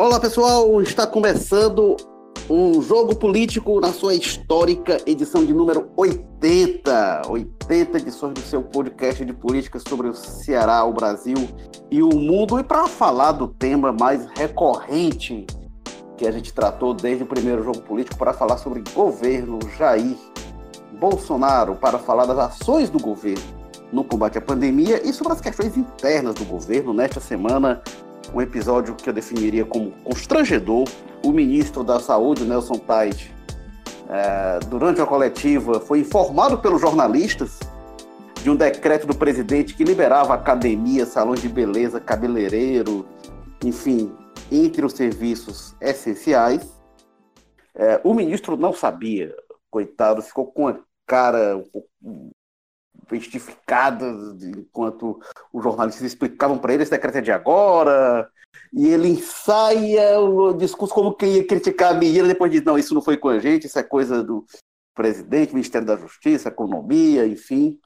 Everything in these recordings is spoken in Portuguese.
Olá pessoal, está começando um jogo político na sua histórica edição de número 80. 80 edições do seu podcast de política sobre o Ceará, o Brasil e o mundo. E para falar do tema mais recorrente que a gente tratou desde o primeiro jogo político, para falar sobre governo Jair Bolsonaro, para falar das ações do governo no combate à pandemia e sobre as questões internas do governo. Nesta semana, um episódio que eu definiria como constrangedor. O ministro da Saúde, Nelson Tait, é, durante a coletiva, foi informado pelos jornalistas de um decreto do presidente que liberava academia, salões de beleza, cabeleireiro, enfim, entre os serviços essenciais. É, o ministro não sabia, coitado, ficou com a cara testificadas enquanto os jornalistas explicavam para ele esse decreto é de agora, e ele ensaia o discurso como quem ia criticar a medida, depois diz, não, isso não foi com a gente, isso é coisa do presidente, Ministério da Justiça, Economia, enfim,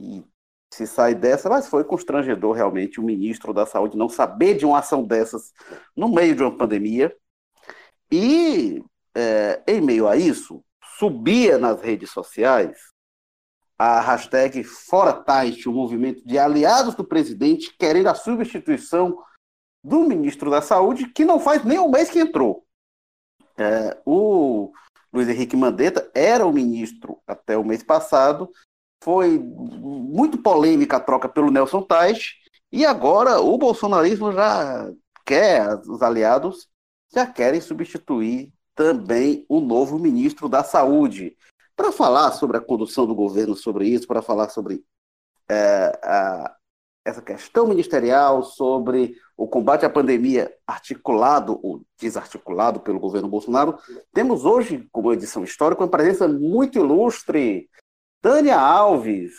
e se sai dessa, mas foi constrangedor realmente o ministro da Saúde não saber de uma ação dessas no meio de uma pandemia, e é, em meio a isso, subia nas redes sociais a hashtag Fora Tait, o movimento de aliados do presidente querendo a substituição do ministro da Saúde, que não faz nem um mês que entrou. É, o Luiz Henrique Mandetta era o ministro até o mês passado, foi muito polêmica a troca pelo Nelson Tait, e agora o bolsonarismo já quer, os aliados já querem substituir também o novo ministro da Saúde para falar sobre a condução do governo sobre isso, para falar sobre é, a, essa questão ministerial, sobre o combate à pandemia articulado ou desarticulado pelo governo Bolsonaro, temos hoje, como edição histórica, uma presença muito ilustre. Tânia Alves,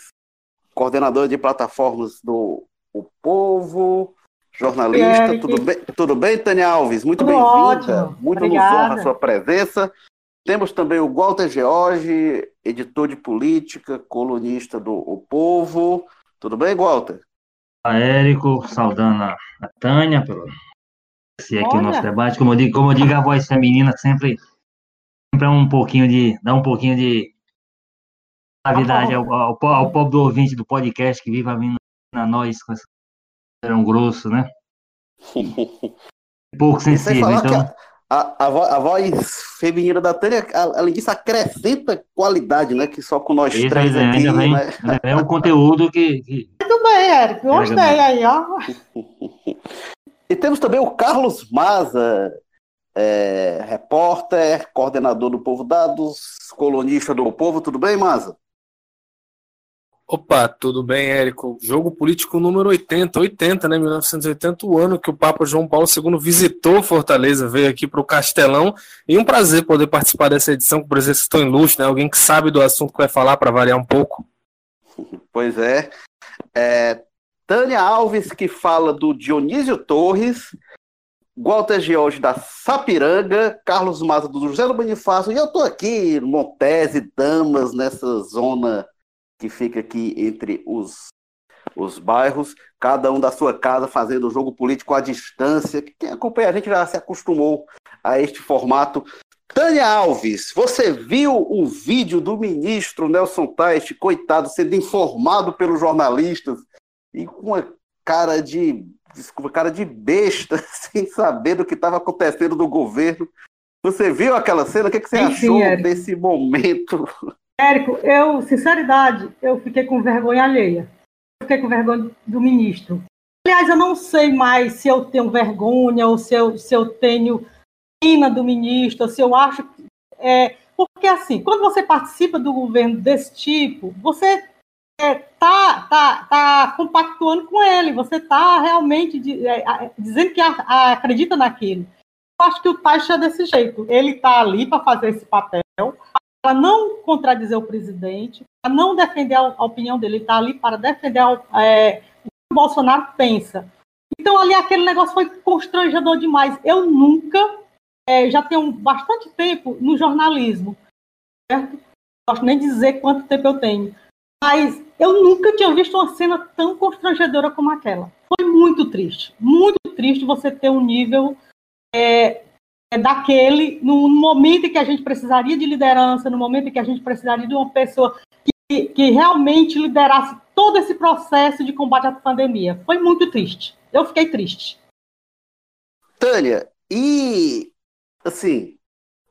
coordenadora de plataformas do O Povo, jornalista. Tudo bem, tudo bem, Tânia Alves? Muito bem-vinda. Muito nos honra a sua presença. Temos também o Walter George, editor de política, colunista do O Povo. Tudo bem, Walter? Olá, Érico, saudando a Tânia pelo esse aqui o nosso debate. Como eu digo, como eu digo, a voz feminina sempre, sempre é um pouquinho de. dá um pouquinho de gravidade ao, ao, ao pobre do ouvinte do podcast que vive a vindo a nós com esse um grosso, né? pouco sensível. Então a, a, a, voz feminina da Tânia, além disso, acrescenta qualidade, né? Que só com nós Isso três é, aqui. Vem, né? É um conteúdo que. que... Muito bem, Érico. Gostei aí, ó. e temos também o Carlos Maza, é, repórter, coordenador do Povo Dados, colunista do Povo. Tudo bem, Maza? Opa, tudo bem, Érico? Jogo político número 80, 80, né? 1980, o ano que o Papa João Paulo II visitou Fortaleza, veio aqui para o Castelão. E um prazer poder participar dessa edição com presença tão ilustre, né? Alguém que sabe do assunto que vai falar para variar um pouco. Pois é. é. Tânia Alves, que fala do Dionísio Torres, Walter George da Sapiranga, Carlos Maza do José do Bonifácio, e eu estou aqui, Montese, Damas, nessa zona que fica aqui entre os, os bairros, cada um da sua casa fazendo o jogo político à distância. Quem acompanha a gente já se acostumou a este formato. Tânia Alves, você viu o vídeo do ministro Nelson Teich, coitado, sendo informado pelos jornalistas e com uma cara de desculpa, cara de besta, sem saber do que estava acontecendo no governo. Você viu aquela cena? O que, que você sim, achou sim, desse momento? Érico, eu, sinceridade, eu fiquei com vergonha alheia. Eu fiquei com vergonha do ministro. Aliás, eu não sei mais se eu tenho vergonha ou se eu, se eu tenho pena do ministro, ou se eu acho. É, porque, assim, quando você participa do governo desse tipo, você é, tá, tá, tá compactuando com ele, você está realmente de, é, dizendo que a, a, acredita naquilo. Eu acho que o Taixa é desse jeito. Ele está ali para fazer esse papel, para não contradizer o presidente, para não defender a, opinião dele, ele está ali para defender a, é, o que o Bolsonaro pensa. Então, ali aquele negócio foi constrangedor demais. Eu nunca, é, já tenho bastante tempo no jornalismo, certo? Não posso nem dizer quanto tempo eu tenho, mas eu nunca tinha visto uma cena tão constrangedora como aquela. Foi muito triste, muito triste você ter um nível é daquele, no momento em que a gente precisaria de liderança, no momento em que a gente precisaria de uma pessoa que, que realmente liderasse todo esse processo de combate à pandemia. Foi muito triste. Eu fiquei triste. Tânia, e assim,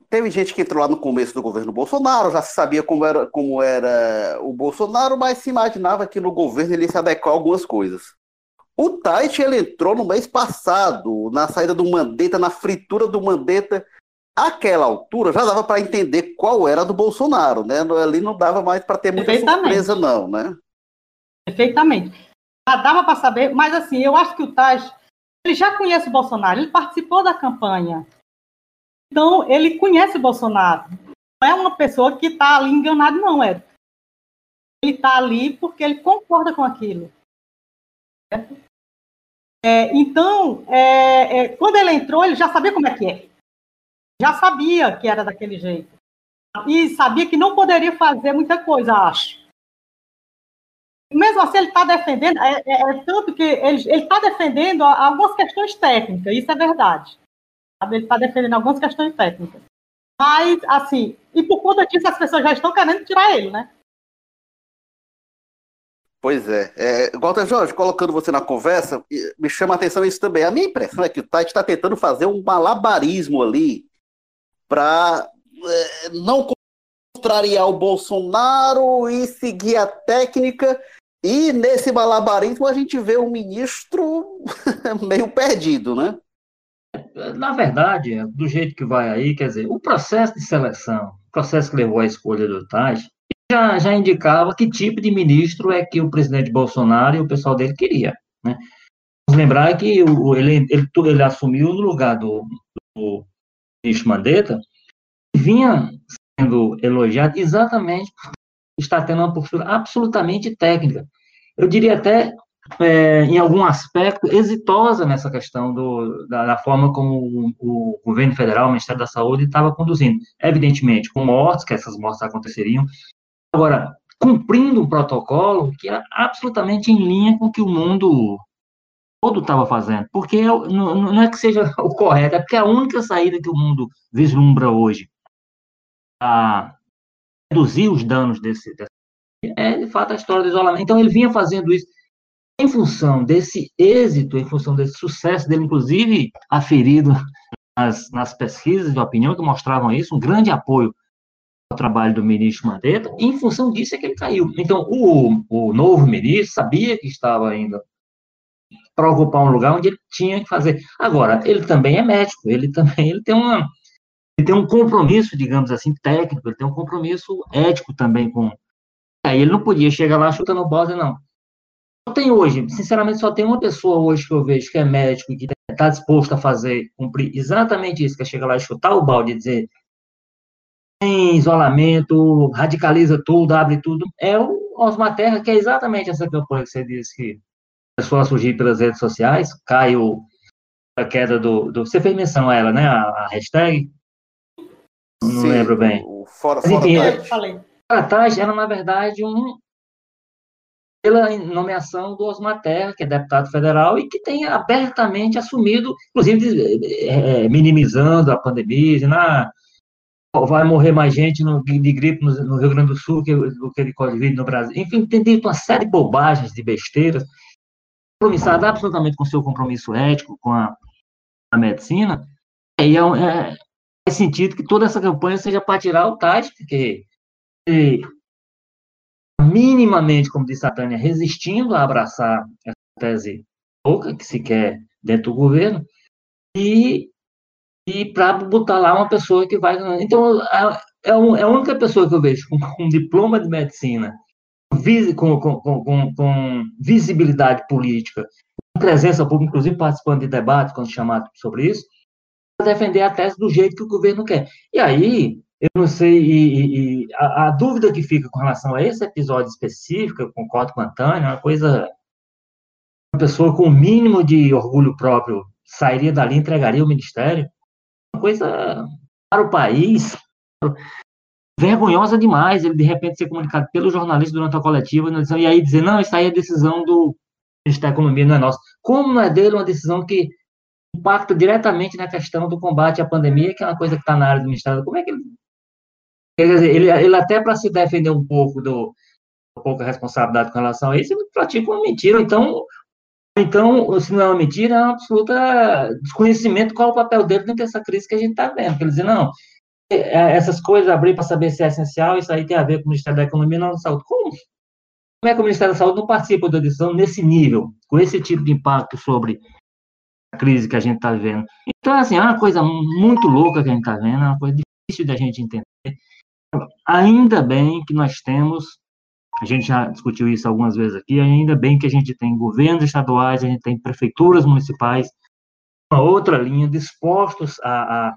teve gente que entrou lá no começo do governo Bolsonaro, já se sabia como era, como era o Bolsonaro, mas se imaginava que no governo ele se adequar a algumas coisas. O Tait ele entrou no mês passado, na saída do Mandetta, na fritura do Mandetta. Aquela altura já dava para entender qual era do Bolsonaro, né? Ali não dava mais para ter muita surpresa, não, né? Perfeitamente. Já dava para saber, mas assim, eu acho que o Tais ele já conhece o Bolsonaro, ele participou da campanha. Então, ele conhece o Bolsonaro. Não é uma pessoa que está ali enganado, não, é. Ele está ali porque ele concorda com aquilo. Certo? É, então, é, é, quando ele entrou, ele já sabia como é que é. Já sabia que era daquele jeito. E sabia que não poderia fazer muita coisa, acho. Mesmo assim, ele está defendendo, é, é, é, tanto que ele está defendendo algumas questões técnicas, isso é verdade. Ele está defendendo algumas questões técnicas. Mas, assim, e por conta disso, as pessoas já estão querendo tirar ele, né? Pois é. é Walter Jorge, colocando você na conversa, me chama a atenção isso também. A minha impressão é que o Tite está tentando fazer um malabarismo ali para é, não contrariar o Bolsonaro e seguir a técnica. E nesse malabarismo a gente vê um ministro meio perdido, né? Na verdade, do jeito que vai aí, quer dizer, o processo de seleção, o processo que levou à escolha do Tite, já, já indicava que tipo de ministro é que o presidente Bolsonaro e o pessoal dele queria. Né? Vamos lembrar que o, ele, ele, ele assumiu no lugar do, do ministro Mandetta, vinha sendo elogiado exatamente está tendo uma postura absolutamente técnica. Eu diria até, é, em algum aspecto, exitosa nessa questão do, da, da forma como o, o, governo federal, o Ministério da Saúde, estava conduzindo. Evidentemente, com mortes, que essas mortes aconteceriam, Agora, cumprindo um protocolo que era absolutamente em linha com o que o mundo todo estava fazendo, porque não, não, é que seja o correto, é porque é a única saída que o mundo vislumbra hoje a reduzir os danos desse, desse é de fato a história do isolamento. Então ele vinha fazendo isso em função desse êxito, em função desse sucesso dele, inclusive aferido nas, nas pesquisas de opinião que mostravam isso, um grande apoio o trabalho do ministro Mandetta, e em função disso é que ele caiu. Então, o, o novo ministro sabia que estava indo para ocupar um lugar onde ele tinha que fazer. Agora, ele também é médico, ele também ele tem uma ele tem um compromisso, digamos assim, técnico, ele tem um compromisso ético também com. Aí ele não podia chegar lá chutando bola, não. Só tem hoje, sinceramente, só tem uma pessoa hoje que eu vejo que é médico e que está disposto a fazer, cumprir exatamente isso, que é chegar lá e chutar o balde e dizer em isolamento, radicaliza tudo, abre tudo, é o Osmar Terra, que é exatamente essa campanha que você disse que começou a surgir pelas redes sociais, caiu a queda do, do, Você fez menção a ela, né? A, a hashtag? Não Sim, lembro bem. O fora, Mas, enfim, fora Taj era, na verdade, um pela nomeação do Osmar Terra, que é deputado federal e que tem abertamente assumido, inclusive é, minimizando a pandemia, dizendo, ah, vai morrer mais gente no, de gripe no, no, Rio Grande do Sul que, do que de Covid no Brasil. Enfim, tem dito uma série de bobagens, de besteiras, compromissada absolutamente com seu compromisso ético, com a, a medicina, e é, é, sentido que toda essa campanha seja para tirar o Tais, porque e, minimamente, como disse a Tânia, resistindo a abraçar essa tese louca que se quer dentro do governo, e e para botar lá uma pessoa que vai. Então, é, é a única pessoa que eu vejo com, com diploma de medicina, com, com, com, com, visibilidade política, com presença pública, inclusive participando de debates, quando chamado sobre isso, para defender a tese do jeito que o governo quer. E aí, eu não sei, e, e a, a, dúvida que fica com relação a esse episódio específico, eu concordo com a Tânia, é uma coisa. Uma pessoa com o mínimo de orgulho próprio sairia dali e entregaria o ministério coisa para o país vergonhosa demais ele de repente ser comunicado pelo jornalista durante a coletiva e aí dizer, não, isso aí é decisão do Ministério da Economia, não é nosso. Como não é dele uma decisão que impacta diretamente na questão do combate à pandemia, que é uma coisa que está na área do Ministério. Como é que ele. Quer dizer, ele, ele até para se defender um pouco do um pouco a responsabilidade com relação a isso, ele pratica uma mentira. Então, então, se não é uma mentira, é um absoluto desconhecimento qual é o papel dele dentro dessa crise que a gente está vendo. Quer dizer, não, é, é, essas coisas, abrir para saber se é essencial, isso aí tem a ver com o Ministério da Economia e não da Saúde. Como? Como é que o Ministério da Saúde não participa da decisão nesse nível, com esse tipo de impacto sobre a crise que a gente está vivendo? Então, assim, é uma coisa muito louca que a gente está vendo, é uma coisa difícil da gente entender. Ainda bem que nós temos, a gente já discutiu isso algumas vezes aqui, ainda bem que a gente tem governos estaduais, a gente tem prefeituras municipais, uma outra linha, dispostos a, a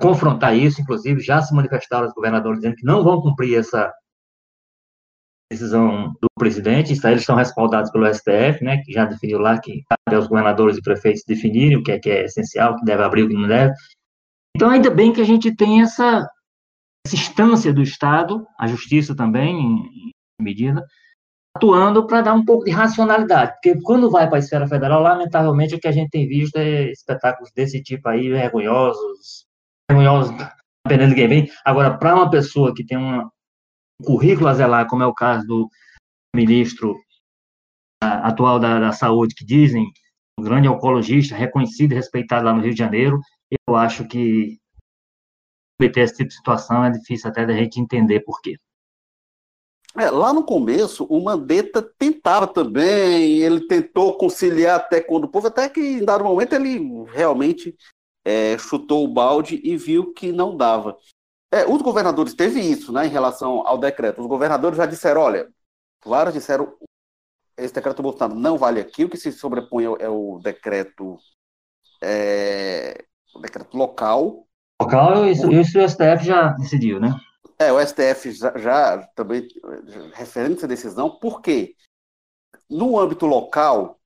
confrontar isso, inclusive já se manifestaram os governadores dizendo que não vão cumprir essa decisão do presidente, isso eles estão respaldados pelo STF, né, que já definiu lá que cabe aos governadores e prefeitos definirem o que é, que é essencial, o que deve abrir, o que não deve. Então, ainda bem que a gente tem essa, essa instância do Estado, a Justiça também, medida, atuando para dar um pouco de racionalidade, porque quando vai para a esfera federal, lamentavelmente, o que a gente tem visto é espetáculos desse tipo aí, vergonhosos, vergonhosos, dependendo de quem vem. Agora, para uma pessoa que tem uma, um currículo a zelar, como é o caso do ministro atual da, da Saúde, que dizem, um grande oncologista, reconhecido e respeitado lá no Rio de Janeiro, eu acho que ter esse tipo de situação é difícil até da gente entender por quê. É, lá no começo, o Mandetta tentava também, ele tentou conciliar até quando o povo, até que em dado momento ele realmente é, chutou o balde e viu que não dava. É, os governadores teve isso, né, em relação ao decreto. Os governadores já disseram, olha, claro, disseram, esse decreto Bolsonaro não vale aqui, o que se sobrepõe é o decreto, é, o decreto local. Local, isso, isso o STF já decidiu, né? É, o STF já, já também referente essa decisão, porque no âmbito local,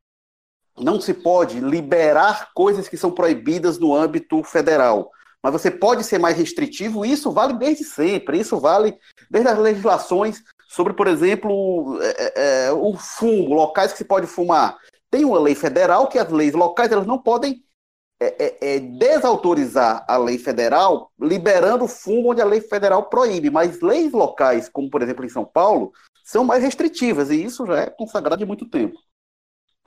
não se pode liberar coisas que são proibidas no âmbito federal. Mas você pode ser mais restritivo, e isso vale desde sempre. Isso vale desde as legislações sobre, por exemplo, é, é, é, o fumo, locais que se pode fumar. Tem uma lei federal que as leis locais elas não podem é, é, é desautorizar a lei federal, liberando fumo onde a lei federal proíbe. Mas leis locais, como por exemplo em São Paulo, são mais restritivas, e isso já é consagrado de muito tempo.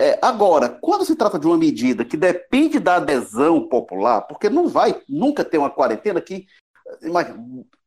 É, agora, quando se trata de uma medida que depende da adesão popular, porque não vai nunca ter uma quarentena que. Imagina,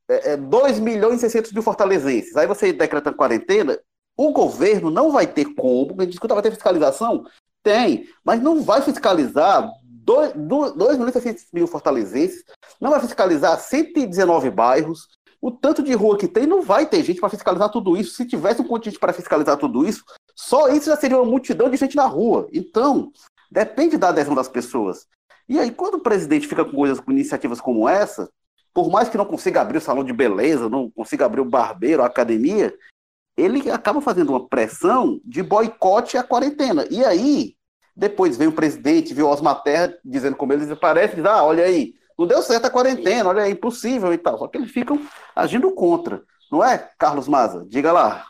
é, é 2 milhões e 600 mil fortalezenses. Aí você decreta quarentena, o governo não vai ter como. A gente escuta, vai ter fiscalização? Tem, mas não vai fiscalizar 2 milhões e 600 mil fortalezenses, não vai fiscalizar 119 bairros, o tanto de rua que tem, não vai ter gente para fiscalizar tudo isso. Se tivesse um contingente para fiscalizar tudo isso, só isso já seria uma multidão de gente na rua. Então, depende da adesão das pessoas. E aí, quando o presidente fica com coisas, com iniciativas como essa, por mais que não consiga abrir o salão de beleza, não consiga abrir o barbeiro, a academia, ele acaba fazendo uma pressão de boicote à quarentena. E aí, depois vem o presidente, viu Osmar Terra dizendo como eles parecem, diz, ah, olha aí, não deu certo a quarentena, olha, é impossível e tal. Só que eles ficam agindo contra. Não é, Carlos Maza? Diga lá.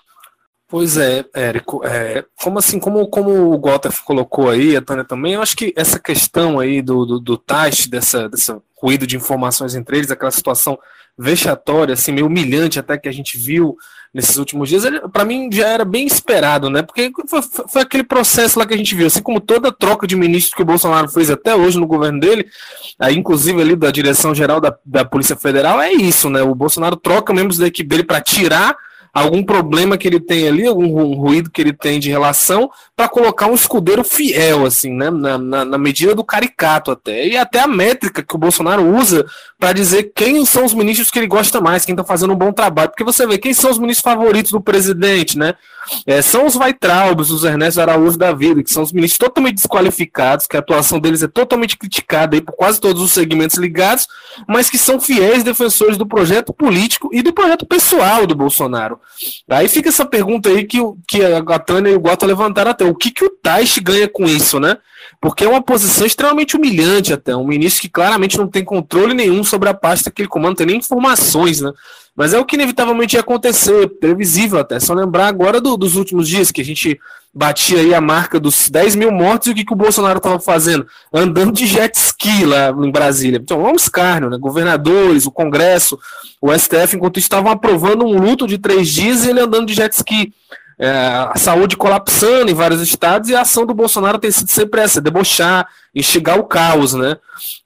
Pois é, Érico. É, como assim, como, como o Gota colocou aí, a Tânia também, eu acho que essa questão aí do, do, do dessa ruído de informações entre eles, aquela situação vexatória, assim, meio humilhante até que a gente viu nesses últimos dias, para mim já era bem esperado, né? Porque foi, foi, aquele processo lá que a gente viu, assim como toda troca de ministro que o Bolsonaro fez até hoje no governo dele, aí, inclusive ali da direção geral da, da Polícia Federal, é isso, né? O Bolsonaro troca membros da equipe dele para tirar algum problema que ele tem ali, algum ruído que ele tem de relação, para colocar um escudeiro fiel, assim, né? Na, na, na, medida do caricato até. E até a métrica que o Bolsonaro usa para dizer quem são os ministros que ele gosta mais, quem está fazendo um bom trabalho. Porque você vê quem são os ministros favoritos do presidente, né? É, são os Weitraubes, os Ernesto Araújo da vida, que são os ministros totalmente desqualificados, que a atuação deles é totalmente criticada aí por quase todos os segmentos ligados, mas que são fiéis defensores do projeto político e do projeto pessoal do Bolsonaro. Aí fica essa pergunta aí que, que a Tânia e o Gota levantaram até. O que, que o Taish ganha com isso, né? Porque é uma posição extremamente humilhante até. Um ministro que claramente não tem controle nenhum sobre a pasta que ele comanda, não tem nem informações, né? Mas é o que inevitavelmente ia acontecer, previsível até. Só lembrar agora do, dos últimos dias, que a gente batia aí a marca dos 10 mil mortos e o que, que o Bolsonaro estava fazendo? Andando de jet ski lá em Brasília. Então, vamos escárnio, né? Governadores, o Congresso, o STF, enquanto estavam aprovando um luto de três dias e ele andando de jet ski. É, a saúde colapsando em vários estados e a ação do Bolsonaro tem sido sempre essa, debochar, instigar o caos, né?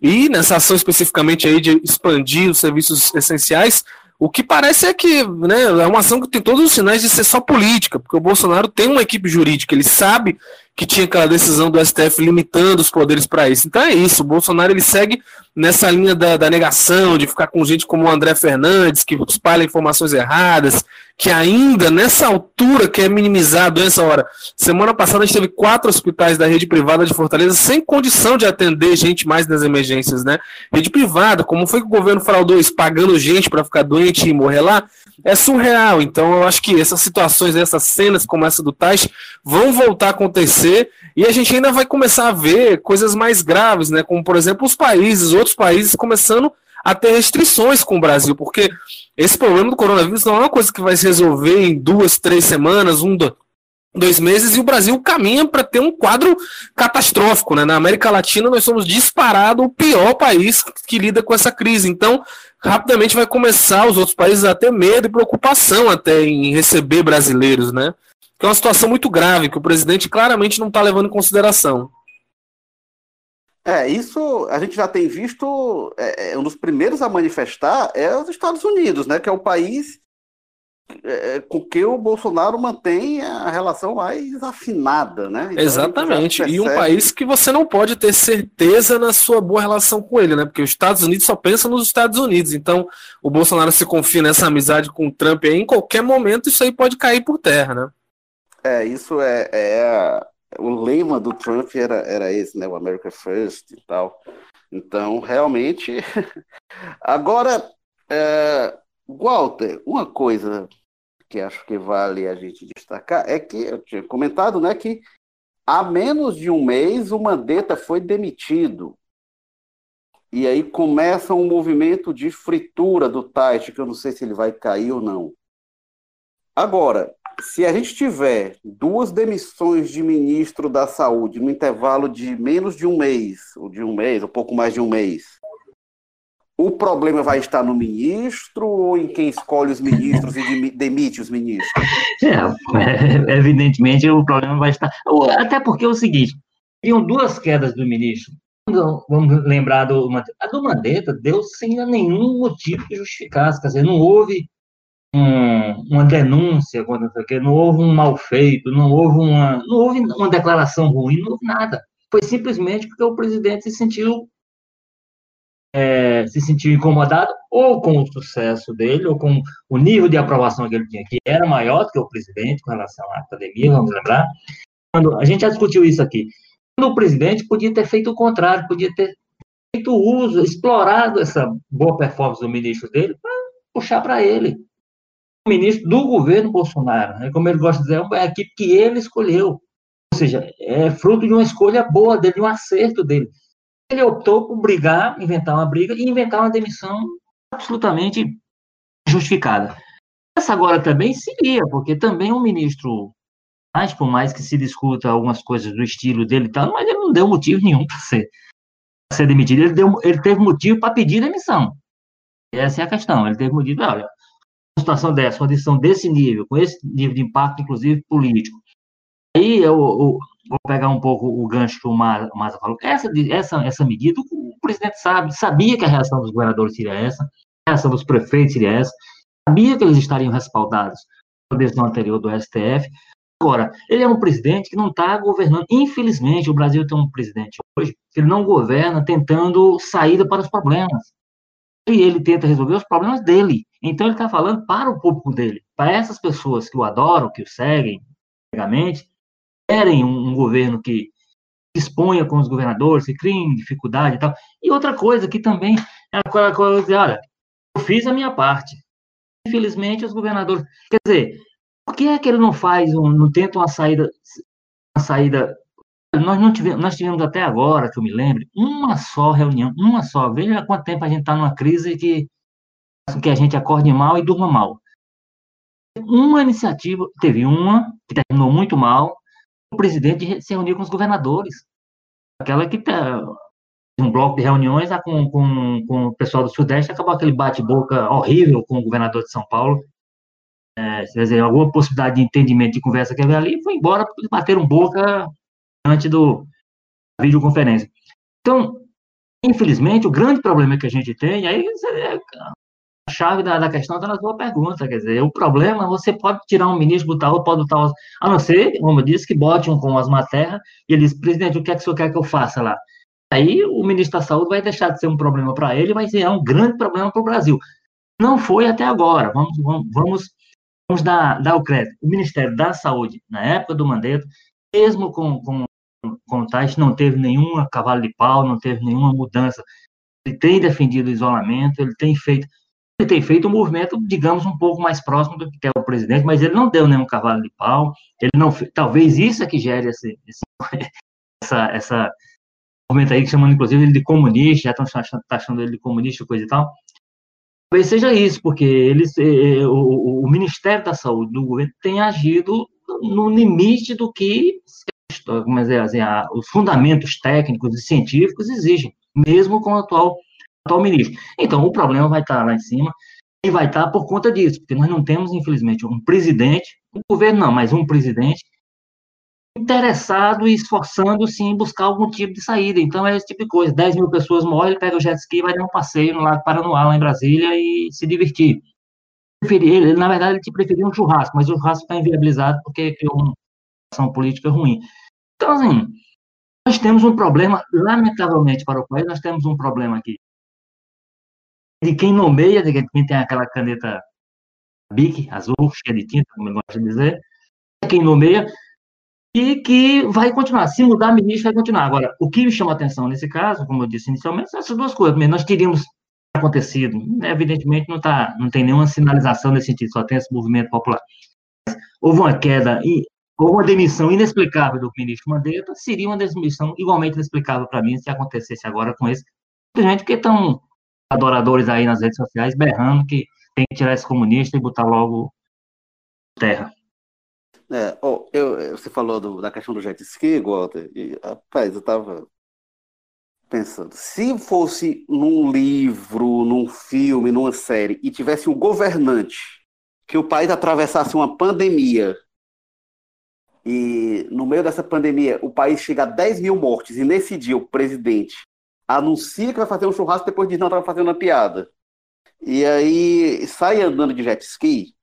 E nessa ação especificamente aí de expandir os serviços essenciais, o que parece é que né, é uma ação que tem todos os sinais de ser só política, porque o Bolsonaro tem uma equipe jurídica, ele sabe que tinha aquela decisão do STF limitando os poderes para isso. Então é isso, o Bolsonaro ele segue nessa linha da, da, negação, de ficar com gente como o André Fernandes, que espalha informações erradas, que ainda nessa altura quer minimizar a doença. Hora, semana passada a gente teve quatro hospitais da rede privada de Fortaleza sem condição de atender gente mais nas emergências, né? Rede privada, como foi que o governo fraudou isso, pagando gente para ficar doente e morrer lá? É surreal. Então eu acho que essas situações, essas cenas como essa do Tais, vão voltar a acontecer e a gente ainda vai começar a ver coisas mais graves, né? Como, por exemplo, os países, outros países começando a ter restrições com o Brasil, porque esse problema do coronavírus não é uma coisa que vai se resolver em duas, três semanas, um, dois meses, e o Brasil caminha para ter um quadro catastrófico. Né? Na América Latina, nós somos disparado o pior país que lida com essa crise. Então, rapidamente vai começar os outros países a ter medo e preocupação até em receber brasileiros, né? Que é uma situação muito grave, que o presidente claramente não está levando em consideração. É, isso a gente já tem visto, é, é, um dos primeiros a manifestar é os Estados Unidos, né, que é o país é, com que o Bolsonaro mantém a relação mais afinada, né? Então, Exatamente. E um país que você não pode ter certeza na sua boa relação com ele, né? Porque os Estados Unidos só pensam nos Estados Unidos. Então, o Bolsonaro se confia nessa amizade com o Trump aí, em qualquer momento isso aí pode cair por terra, né? É, isso é, é o lema do Trump era, era esse, né? O America First e tal. Então, realmente. Agora, é... Walter, uma coisa que acho que vale a gente destacar é que eu tinha comentado, né, que há menos de um mês o Mandetta foi demitido. E aí começa um movimento de fritura do Tite, que eu não sei se ele vai cair ou não. Agora, se a gente tiver duas demissões de ministro da saúde no intervalo de menos de um mês, ou de um mês, ou pouco mais de um mês, o problema vai estar no ministro ou em quem escolhe os ministros e demite os ministros? É, evidentemente o problema vai estar. Até porque é o seguinte: tinham duas quedas do ministro. Vamos lembrar do a do Mandetta deu sem nenhum motivo que justificasse, quer dizer, não houve um, uma denúncia, não houve um mal feito, não houve uma, não houve uma declaração ruim, não houve nada. Foi simplesmente porque o presidente se sentiu é, se sentiu incomodado ou com o sucesso dele, ou com o nível de aprovação que ele tinha, que era maior do que o presidente com relação à academia, vamos lembrar. Quando, a gente já discutiu isso aqui. Quando o presidente podia ter feito o contrário, podia ter feito uso, explorado essa boa performance do ministro dele para puxar para ele ministro do governo Bolsonaro. Né? Como ele gosta de dizer, é a equipe que ele escolheu. Ou seja, é fruto de uma escolha boa dele, de um acerto dele. Ele optou por brigar, inventar uma briga e inventar uma demissão absolutamente justificada. Essa agora também seria, porque também um ministro, mais por mais que se discuta algumas coisas do estilo dele tal, mas ele não deu motivo nenhum para ser, ser demitido. Ele, deu, ele teve motivo para pedir demissão. Essa é a questão. Ele teve motivo, olha, situação dessa, uma decisão desse nível, com esse nível de impacto, inclusive político. Aí eu, eu vou pegar um pouco o gancho que o Maza falou. Essa, essa, essa medida, o presidente sabe, sabia que a reação dos governadores seria essa, a reação dos prefeitos seria essa, sabia que eles estariam respaldados pela decisão anterior do STF. Agora, ele é um presidente que não está governando. Infelizmente, o Brasil tem um presidente hoje que ele não governa tentando saída para os problemas. E ele tenta resolver os problemas dele. Então ele está falando para o público dele, para essas pessoas que o adoram, que o seguem, cegamente, querem um, um governo que exponha com os governadores, que criem dificuldade e tal. E outra coisa que também é aquela coisa olha, eu fiz a minha parte. Infelizmente, os governadores. Quer dizer, por que é que ele não faz, um, não tenta uma saída, uma saída nós não tivemos, nós tivemos até agora, que eu me lembre, uma só reunião, uma só. Veja quanto tempo a gente está numa crise que que a gente acorde mal e durma mal. Uma iniciativa, teve uma que terminou muito mal, o presidente se reuniu com os governadores. Aquela que tá, um bloco de reuniões lá com, com, com o pessoal do Sudeste, acabou aquele bate-boca horrível com o governador de São Paulo. É, quer dizer, alguma possibilidade de entendimento, de conversa que havia ali, foi embora porque bateram boca antes do videoconferência. Então, infelizmente, o grande problema que a gente tem, aí a chave da, da questão está na sua pergunta, quer dizer, o problema, você pode tirar um ministro, botar outro, pode botar, a não ser, como eu disse, que bote um com as terra e ele diz, presidente, o que é que o senhor quer que eu faça lá? Aí o ministro da Saúde vai deixar de ser um problema para ele, mas é um grande problema para o Brasil. Não foi até agora. Vamos, vamos, vamos, dar, dar o crédito. O Ministério da Saúde, na época do Mandetta, mesmo com, com, com o Tais, não teve nenhuma cavalo de pau, não teve nenhuma mudança. Ele tem defendido o isolamento, ele tem feito ele tem feito um movimento, digamos, um pouco mais próximo do que é o presidente, mas ele não deu nenhum cavalo de pau, ele não talvez isso é que gere esse, esse, essa, essa movimento aí, chamando inclusive ele de comunista, já estão taxando ele de comunista, coisa e tal. Talvez seja isso, porque eles, eh, o, o, Ministério da Saúde do governo tem agido no limite do que mas é, assim, a, os fundamentos técnicos e científicos exigem, mesmo com o atual, atual ministro. Então, o problema vai estar lá em cima e vai estar por conta disso, porque nós não temos, infelizmente, um presidente, um governo não, mas um presidente interessado e esforçando-se em buscar algum tipo de saída. Então, é esse tipo de coisa. 10 mil pessoas morrem, ele pega o jet ski, vai dar um passeio no Lago Paranoá, lá em Brasília, e se divertir. Ele, na verdade, ele preferia um churrasco, mas o churrasco está inviabilizado porque criou uma ação política ruim. Então, assim, nós temos um problema, lamentavelmente para o país, nós temos um problema aqui. De quem nomeia, de quem tem aquela caneta BIC, azul, cheia de tinta, como eu gosto de dizer, quem nomeia, e que vai continuar. Se mudar ministro, vai continuar. Agora, o que me chama atenção nesse caso, como eu disse inicialmente, são essas duas coisas. Nós teríamos acontecido, evidentemente não, tá, não tem nenhuma sinalização nesse sentido, só tem esse movimento popular. Houve uma queda, e houve uma demissão inexplicável do ministro Mandetta, seria uma demissão igualmente inexplicável para mim se acontecesse agora com esse, simplesmente porque estão adoradores aí nas redes sociais berrando que tem que tirar esse comunista e botar logo terra. É, oh, eu, você falou do, da questão do jet ski, Walter, e, rapaz, eu tava pensando, se fosse num livro, num filme, numa série, e tivesse um governante, que o país atravessasse uma pandemia, e no meio dessa pandemia o país chega a 10 mil mortes, e nesse dia o presidente anuncia que vai fazer um churrasco, depois diz não, estava fazendo uma piada. E aí sai andando de jet ski,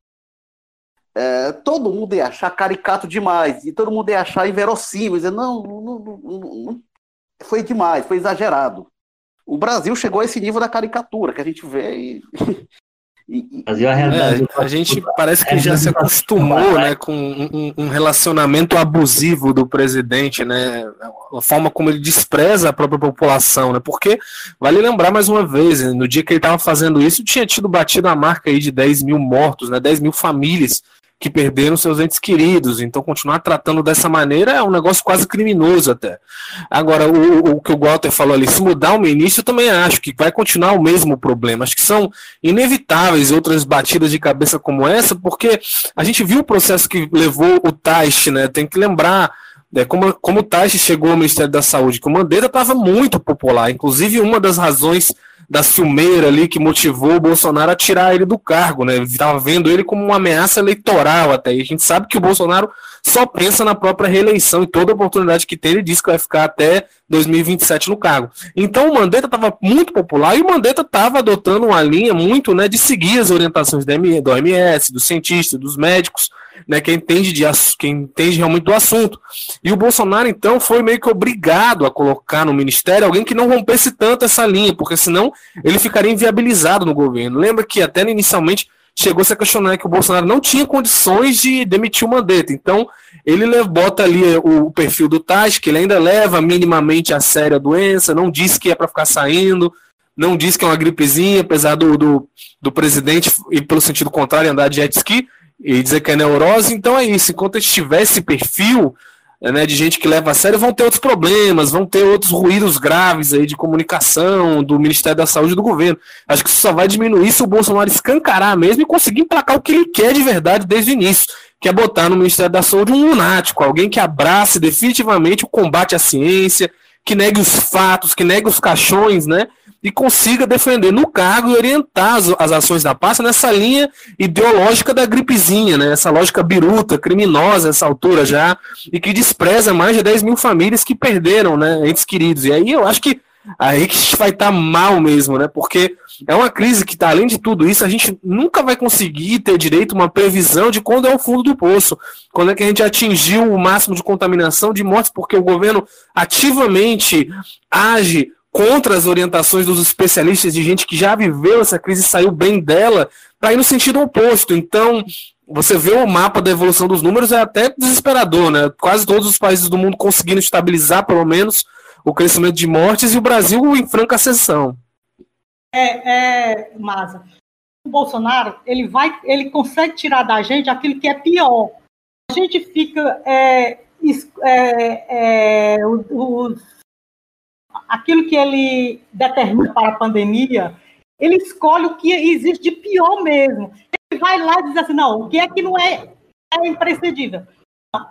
é, todo mundo ia achar caricato demais, e todo mundo ia achar inverossímil, dizer, não, não, não, não, foi demais, foi exagerado. O Brasil chegou a esse nível da caricatura que a gente vê e. e, e... É, a gente parece que já se acostumou né, com um, um, relacionamento abusivo do presidente, né? A forma como ele despreza a própria população, né? Porque, vale lembrar mais uma vez, no dia que ele estava fazendo isso, tinha tido batido a marca aí de 10 mil mortos, né? 10 mil famílias que perderam seus entes queridos. Então, continuar tratando dessa maneira é um negócio quase criminoso até. Agora, o, o que o Walter falou ali, se mudar o ministro, eu também acho que vai continuar o mesmo problema. Acho que são inevitáveis outras batidas de cabeça como essa, porque a gente viu o processo que levou o Taish, né? Tem que lembrar é, como, como o Taish chegou ao Ministério da Saúde, que o Mandetta estava muito popular. Inclusive, uma das razões da filmeira ali que motivou o Bolsonaro a tirar ele do cargo, né? Estava vendo ele como uma ameaça eleitoral até. E a gente sabe que o Bolsonaro só pensa na própria reeleição e toda oportunidade que tem, ele diz que vai ficar até 2027 no cargo. Então o Mandetta estava muito popular e o Mandetta estava adotando uma linha muito né, de seguir as orientações do OMS, dos cientistas, dos médicos, né, quem, entende de, quem entende realmente do assunto. E o Bolsonaro, então, foi meio que obrigado a colocar no ministério alguém que não rompesse tanto essa linha, porque senão ele ficaria inviabilizado no governo. Lembra que até inicialmente chegou-se a questionar que o Bolsonaro não tinha condições de demitir o Mandetta. Então, ele bota ali o perfil do Tati, que ele ainda leva minimamente a sério a doença, não diz que é para ficar saindo, não diz que é uma gripezinha, apesar do, do, do presidente, e pelo sentido contrário, andar de jet ski, e dizer que é neurose. Então é isso, enquanto ele tiver esse perfil, né, de gente que leva a sério, vão ter outros problemas, vão ter outros ruídos graves aí de comunicação do Ministério da Saúde e do governo. Acho que isso só vai diminuir se o Bolsonaro escancarar mesmo e conseguir emplacar o que ele quer de verdade desde o início, que é botar no Ministério da Saúde um lunático, alguém que abrace definitivamente o combate à ciência, que negue os fatos, que negue os caixões, né? E consiga defender no cargo e orientar as, as, ações da pasta nessa linha ideológica da gripezinha, né? essa lógica biruta, criminosa essa altura já, e que despreza mais de 10 mil famílias que perderam né, entes queridos. E aí eu acho que aí que vai estar tá mal mesmo, né? Porque é uma crise que está além de tudo isso, a gente nunca vai conseguir ter direito a uma previsão de quando é o fundo do poço, quando é que a gente atingiu o máximo de contaminação, de mortes, porque o governo ativamente age contra as orientações dos especialistas, de gente que já viveu essa crise e saiu bem dela, para ir no sentido oposto. Então, você vê o mapa da evolução dos números, é até desesperador, né? Quase todos os países do mundo conseguindo estabilizar, pelo menos, o crescimento de mortes e o Brasil em franca ascensão. É, é, Maza, o Bolsonaro, ele vai, ele consegue tirar da gente aquilo que é pior. A gente fica é, é, é, os aquilo que ele determina para a pandemia, ele escolhe o que existe de pior mesmo. Ele vai lá e diz assim, não, o que é que não é, é imprescindível?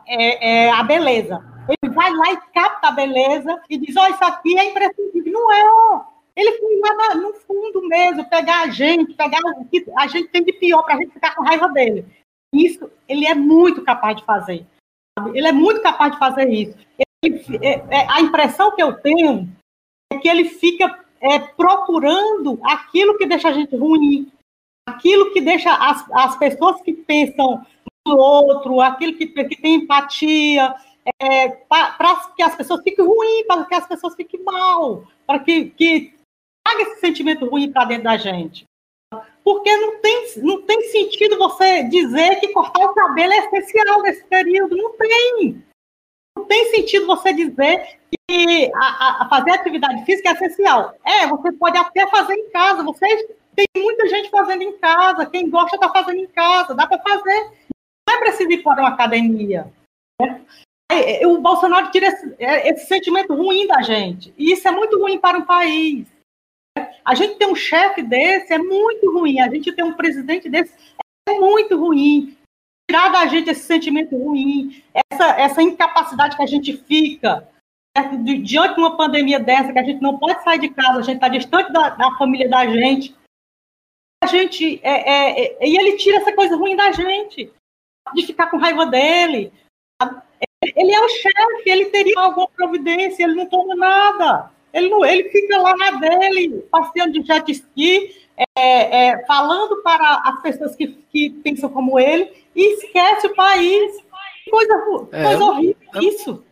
É, é, a beleza. Ele vai lá e capta a beleza e diz, ó, oh, isso aqui é imprescindível. Não é, ó. Ele foi lá no fundo mesmo, pegar a gente, pegar o que a gente tem de pior para a gente ficar com raiva dele. Isso ele é muito capaz de fazer. Ele é muito capaz de fazer isso. Ele, é, é, a impressão que eu tenho é que ele fica é, procurando aquilo que deixa a gente ruim, aquilo que deixa as, as pessoas que pensam no outro, aquilo que, que tem empatia, é, para que as pessoas fiquem ruins, para que as pessoas fiquem mal, para que, que traga esse sentimento ruim para dentro da gente. Porque não tem, não tem sentido você dizer que cortar o cabelo é essencial nesse período. Não tem. Não tem sentido você dizer que a, a fazer atividade física é essencial. É, você pode até fazer em casa. Vocês tem muita gente fazendo em casa. Quem gosta está fazendo em casa. Dá para fazer. Não é preciso ir para uma academia. Né? O Bolsonaro tira esse, é, esse, sentimento ruim da gente. E isso é muito ruim para o país. A gente tem um chefe desse é muito ruim. A gente tem um presidente desse é muito ruim tirar da gente esse sentimento ruim, essa, essa incapacidade que a gente fica né, diante de uma pandemia dessa, que a gente não pode sair de casa, a gente está distante da, da, família da gente. A gente é, é, é, e ele tira essa coisa ruim da gente, de ficar com raiva dele. Ele é o chefe, ele teria alguma providência, ele não toma nada. Ele, não, ele fica lá na dele, passeando de jet ski, é, é, falando para as pessoas que, que pensam como ele, e esquece o país. Coisa, é, coisa horrível isso.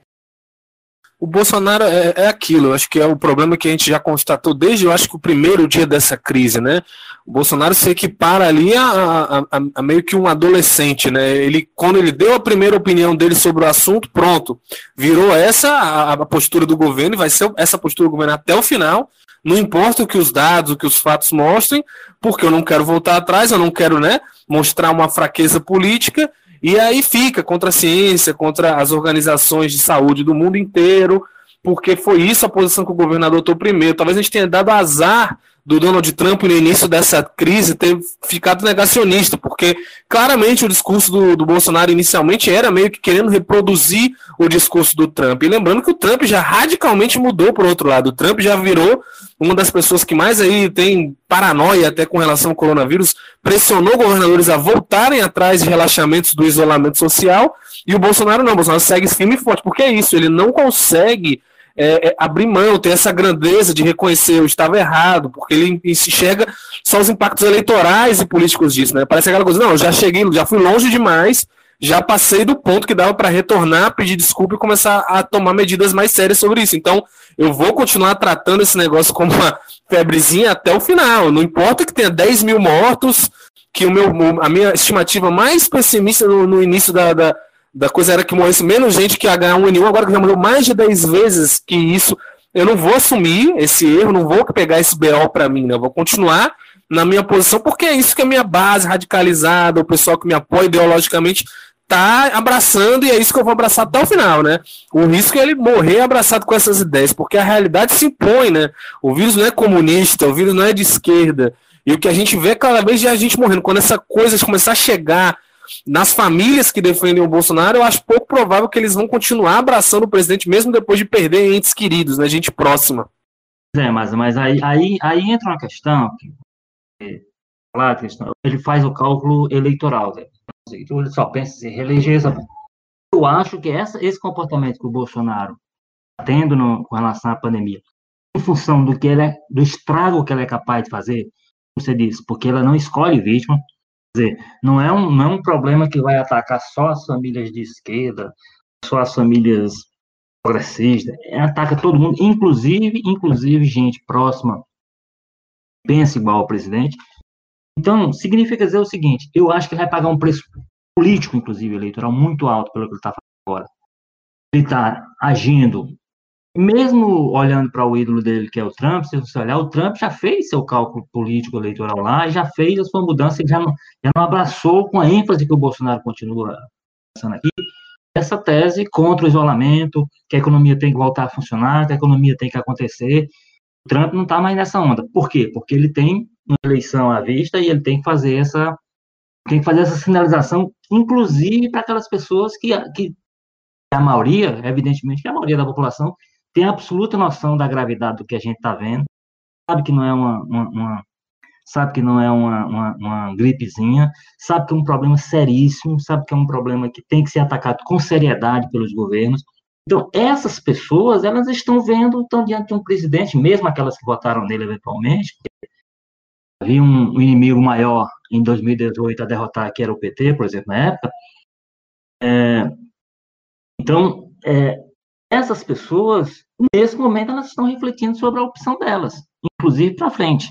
O Bolsonaro é, é aquilo, acho que é o problema que a gente já constatou desde, eu acho que o primeiro dia dessa crise, né? O Bolsonaro se equipara ali a, a, a, a, meio que um adolescente, né? Ele, quando ele deu a primeira opinião dele sobre o assunto, pronto, virou essa a, a postura do governo e vai ser essa postura do governo até o final. Não importa o que os dados, o que os fatos mostrem, porque eu não quero voltar atrás, eu não quero, né? mostrar uma fraqueza política, e aí fica contra a ciência, contra as organizações de saúde do mundo inteiro, porque foi isso a posição que o governador tomou primeiro. Talvez a gente tenha dado azar do Donald Trump no início dessa crise ter ficado negacionista, porque claramente o discurso do, do Bolsonaro inicialmente era meio que querendo reproduzir o discurso do Trump. E lembrando que o Trump já radicalmente mudou por outro lado. O Trump já virou uma das pessoas que mais aí tem paranoia até com relação ao coronavírus, pressionou governadores a voltarem atrás de relaxamentos do isolamento social, e o Bolsonaro não, o Bolsonaro segue firme e forte, porque é isso, ele não consegue é, é, abrir mão, ter essa grandeza de reconhecer eu estava errado, porque ele enxerga só os impactos eleitorais e políticos disso, né? Parece aquela coisa, não, já cheguei, já fui longe demais, já passei do ponto que dava para retornar, pedir desculpa e começar a tomar medidas mais sérias sobre isso. Então, eu vou continuar tratando esse negócio como uma febrezinha até o final. Não importa que tenha 10 mil mortos, que o meu, a minha estimativa mais pessimista no, no início da, da da coisa era que morresse menos gente que H1N1, agora que já morreu mais de 10 vezes que isso, eu não vou assumir esse erro, não vou pegar esse BO para mim, né? Eu vou continuar na minha posição, porque é isso que é a minha base radicalizada, o pessoal que me apoia ideologicamente tá abraçando e é isso que eu vou abraçar até o final, né? O risco é ele morrer abraçado com essas ideias, porque a realidade se impõe, né? O vírus não é comunista, o vírus não é de esquerda. E o que a gente vê cada vez é a gente morrendo. Quando essa coisa começar a chegar nas famílias que defendem o Bolsonaro, eu acho pouco provável que eles vão continuar abraçando o presidente, mesmo depois de perder entes queridos, né? Gente próxima. É, mas, mas aí, aí, aí entra uma questão que, lá, questão, ele faz o cálculo eleitoral. Né? Então, ele só pensa em reeleger essa. Eu acho que essa, esse comportamento que o Bolsonaro está tendo no, com relação à pandemia, em função do que ele é, do estrago que ela é capaz de fazer, você disse, porque ela não escolhe vítima, dizer, não é um, não é um problema que vai atacar só as famílias de esquerda, só as famílias progressistas, é, ataca todo mundo, inclusive, inclusive gente próxima, pensa igual ao presidente. Então, significa dizer o seguinte, eu acho que ele vai pagar um preço político, inclusive, eleitoral, muito alto pelo que ele está fazendo agora. Ele está agindo mesmo olhando para o ídolo dele, que é o Trump, se você olhar, o Trump já fez seu cálculo político eleitoral lá, já fez a sua mudança, já não, já não abraçou com a ênfase que o Bolsonaro continua passando aqui, essa tese contra o isolamento, que a economia tem que voltar a funcionar, que a economia tem que acontecer. O Trump não está mais nessa onda. Por quê? Porque ele tem uma eleição à vista e ele tem que fazer essa tem que fazer essa sinalização, inclusive para aquelas pessoas que, que a maioria, evidentemente, que a maioria da população tem absoluta noção da gravidade do que a gente está vendo, sabe que não é uma, uma, uma sabe que não é uma, uma, uma, gripezinha, sabe que é um problema seríssimo, sabe que é um problema que tem que ser atacado com seriedade pelos governos. Então, essas pessoas, elas estão vendo, estão diante de um presidente, mesmo aquelas que votaram nele eventualmente, havia um, inimigo maior em 2018 a derrotar, que era o PT, por exemplo, na época. É, então, é, essas pessoas, nesse momento, elas estão refletindo sobre a opção delas, inclusive para frente.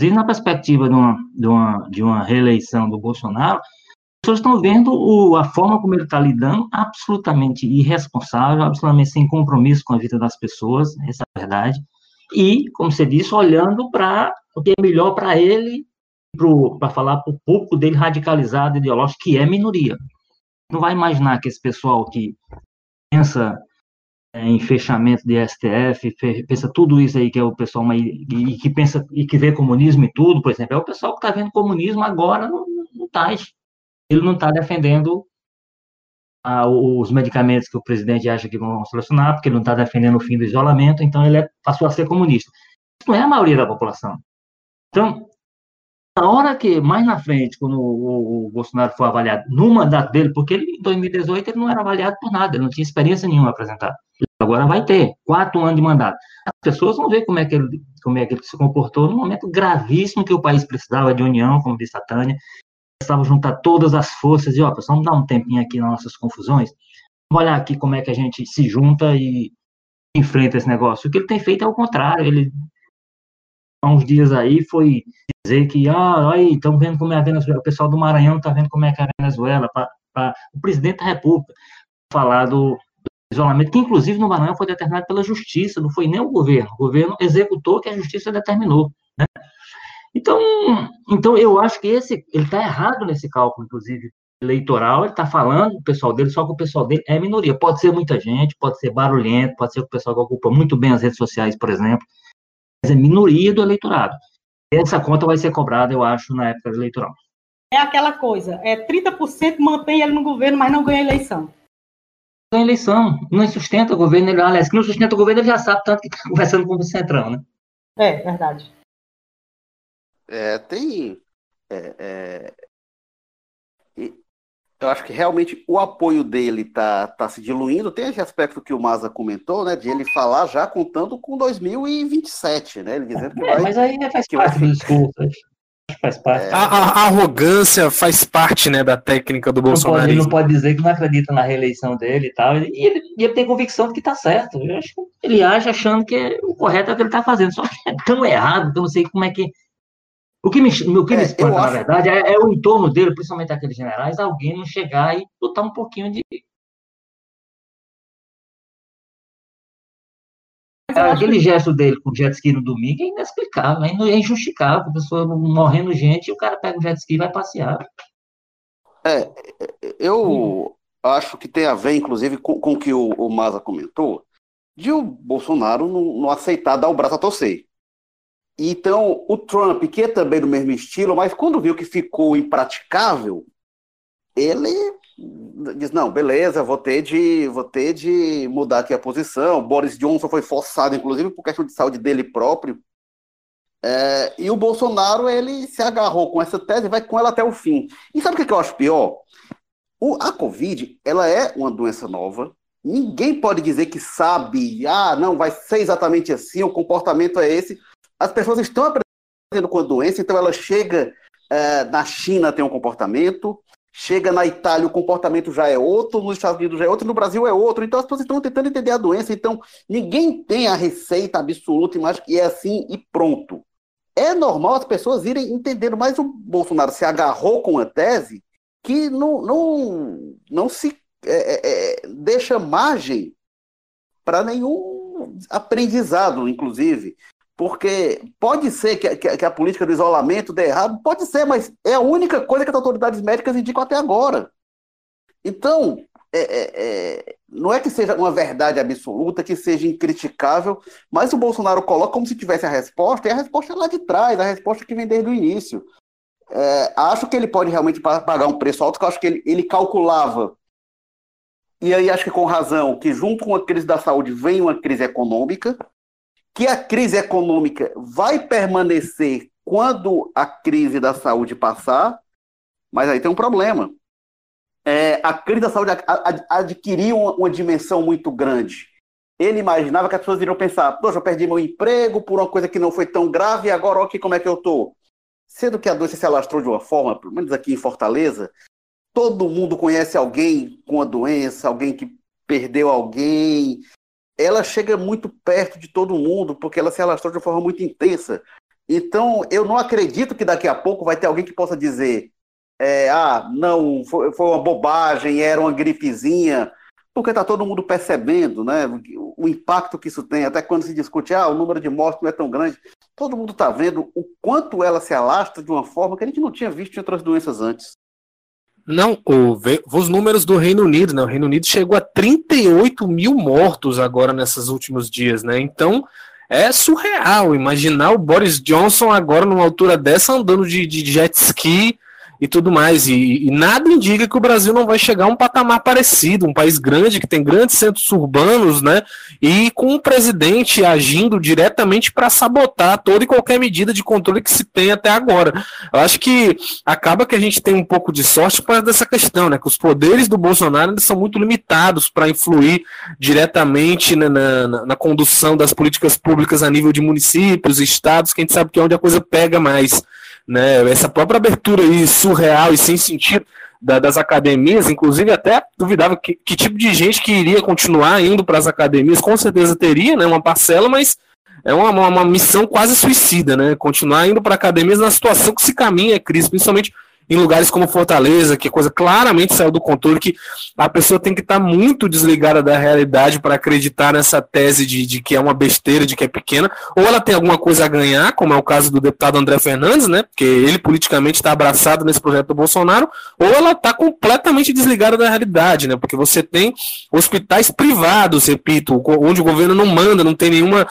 Inclusive, na perspectiva de uma, de, uma, de uma reeleição do Bolsonaro, as pessoas estão vendo o, a forma como ele está lidando, absolutamente irresponsável, absolutamente sem compromisso com a vida das pessoas, essa é a verdade, e, como você disse, olhando para o que é melhor para ele, para falar para o público dele radicalizado, ideológico, que é minoria. Não vai imaginar que esse pessoal que pensa em fechamento de STF, pensa tudo isso aí que é o pessoal e que pensa e que vê comunismo e tudo, por exemplo, é o pessoal que está vendo comunismo agora no, no TAS. Ele não está defendendo os medicamentos que o presidente acha que vão solucionar, porque ele não está defendendo o fim do isolamento, então ele é, passou a ser comunista. Isso não é a maioria da população. Então, na hora que, mais na frente, quando o, o, Bolsonaro foi avaliado no mandato dele, porque ele, em 2018 ele não era avaliado por nada, ele não tinha experiência nenhuma a apresentar. Agora vai ter quatro anos de mandato. As pessoas vão ver como é que ele, como é que ele se comportou num momento gravíssimo que o país precisava de união, como disse a Tânia, precisava juntar todas as forças e, ó, pessoal, vamos dar um tempinho aqui nas nossas confusões, vamos olhar aqui como é que a gente se junta e enfrenta esse negócio. O que ele tem feito é o contrário, ele há uns dias aí foi dizer que, ah, aí, estão vendo como é a Venezuela, o pessoal do Maranhão está vendo como é que é a Venezuela, para o presidente da República falar do isolamento, que inclusive no Maranhão foi determinado pela justiça, não foi nem o governo, o governo executou que a justiça determinou, né? Então, então eu acho que esse, ele está errado nesse cálculo, inclusive, eleitoral, ele está falando o pessoal dele, só que o pessoal dele é minoria. Pode ser muita gente, pode ser barulhento, pode ser o pessoal que ocupa muito bem as redes sociais, por exemplo, é minoria do eleitorado. Essa conta vai ser cobrada, eu acho, na época eleitoral. É aquela coisa, é 30% mantém ele no governo, mas não ganha eleição. Ganha eleição, não sustenta o governo, ele, aliás, que não sustenta o governo, ele já sabe tanto que está conversando com o Centrão, né? É, verdade. É, tem. É, é, eu acho que realmente o apoio dele está tá se diluindo. Tem esse aspecto que o Maza comentou, né? De ele falar já contando com 2027, né? Ele dizendo que é, vai. Mas aí faz parte do discurso. Faz parte. É... A, a, arrogância faz parte, né, da técnica do Bolsonaro. Ele não pode dizer que não acredita na reeleição dele e tal. E ele, e ele tem convicção de que está certo. Eu acho que ele age achando que é o correto é o que ele está fazendo. Só que é tão errado que eu não sei como é que o que me, o que me é, espanta, na verdade, é, é, o entorno dele, principalmente aqueles generais, alguém não chegar e botar um pouquinho de. Aquele gesto dele com o jet ski no domingo é inexplicável, é injustificável. A pessoa morrendo gente e o cara pega o jet ski e vai passear. É, eu acho que tem a ver, inclusive, com, com o que o, o Maza comentou, de o Bolsonaro não, não aceitar dar o braço a torcer. Então, o Trump, que é também do mesmo estilo, mas quando viu que ficou impraticável, ele diz, não, beleza, vou ter de, vou ter de mudar aqui a posição. Boris Johnson foi forçado, inclusive, por questão de saúde dele próprio. É, e o Bolsonaro, ele se agarrou com essa tese e vai com ela até o fim. E sabe o que eu acho pior? O, a Covid, ela é uma doença nova. Ninguém pode dizer que sabe, ah, não, vai ser exatamente assim, o comportamento é esse. As pessoas estão aprendendo com a doença, então ela chega é, na China tem um comportamento, chega na Itália o comportamento já é outro, nos Estados Unidos já é outro, no Brasil é outro. Então as pessoas estão tentando entender a doença. Então ninguém tem a receita absoluta, mas que é assim e pronto. É normal as pessoas irem entendendo, mas o Bolsonaro se agarrou com a tese que não, não, não se é, é, é deixa margem para nenhum aprendizado, inclusive. Porque pode ser que, que, que, a política do isolamento dê errado, pode ser, mas é a única coisa que as autoridades médicas indicam até agora. Então, é, é, é, não é que seja uma verdade absoluta, que seja incriticável, mas o Bolsonaro coloca como se tivesse a resposta, e a resposta é lá de trás, a resposta que vem desde o início. É, acho que ele pode realmente pagar um preço alto, que eu acho que ele, ele calculava, e aí acho que com razão, que junto com a crise da saúde vem uma crise econômica, que a crise econômica vai permanecer quando a crise da saúde passar, mas aí tem um problema. É, a crise da saúde adquiriu uma, dimensão muito grande. Ele imaginava que as pessoas iriam pensar: poxa, eu perdi meu emprego por uma coisa que não foi tão grave, e agora olha como é que eu estou. Sendo que a doença se alastrou de uma forma, pelo menos aqui em Fortaleza, todo mundo conhece alguém com a doença, alguém que perdeu alguém, ela chega muito perto de todo mundo, porque ela se alastrou de uma forma muito intensa. Então, eu não acredito que daqui a pouco vai ter alguém que possa dizer: é, ah, não, foi, foi, uma bobagem, era uma gripezinha, porque está todo mundo percebendo né, o, o impacto que isso tem. Até quando se discute, ah, o número de mortes não é tão grande, todo mundo está vendo o quanto ela se alastra de uma forma que a gente não tinha visto em outras doenças antes. Não, o, os números do Reino Unido, né? O Reino Unido chegou a 38 mil mortos agora nesses últimos dias, né? Então é surreal imaginar o Boris Johnson agora numa altura dessa andando de, de jet ski e tudo mais. E, e, nada indica que o Brasil não vai chegar a um patamar parecido, um país grande que tem grandes centros urbanos, né? E com um presidente agindo diretamente para sabotar toda e qualquer medida de controle que se tem até agora. Eu acho que acaba que a gente tem um pouco de sorte por causa dessa questão, né? Que os poderes do Bolsonaro são muito limitados para influir diretamente na, na, na condução das políticas públicas a nível de municípios, estados, que a gente sabe que é onde a coisa pega mais né? Essa própria abertura aí surreal e sem sentido da, das academias, inclusive até duvidava que, que, tipo de gente que iria continuar indo para as academias, com certeza teria, né? Uma parcela, mas é uma, uma, uma missão quase suicida, né? Continuar indo para academias na situação que se caminha a crise, principalmente em lugares como Fortaleza, que a coisa claramente saiu do controle, que a pessoa tem que estar tá muito desligada da realidade para acreditar nessa tese de, de, que é uma besteira, de que é pequena, ou ela tem alguma coisa a ganhar, como é o caso do deputado André Fernandes, né? Porque ele politicamente está abraçado nesse projeto do Bolsonaro, ou ela está completamente desligada da realidade, né? Porque você tem hospitais privados, repito, onde o governo não manda, não tem nenhuma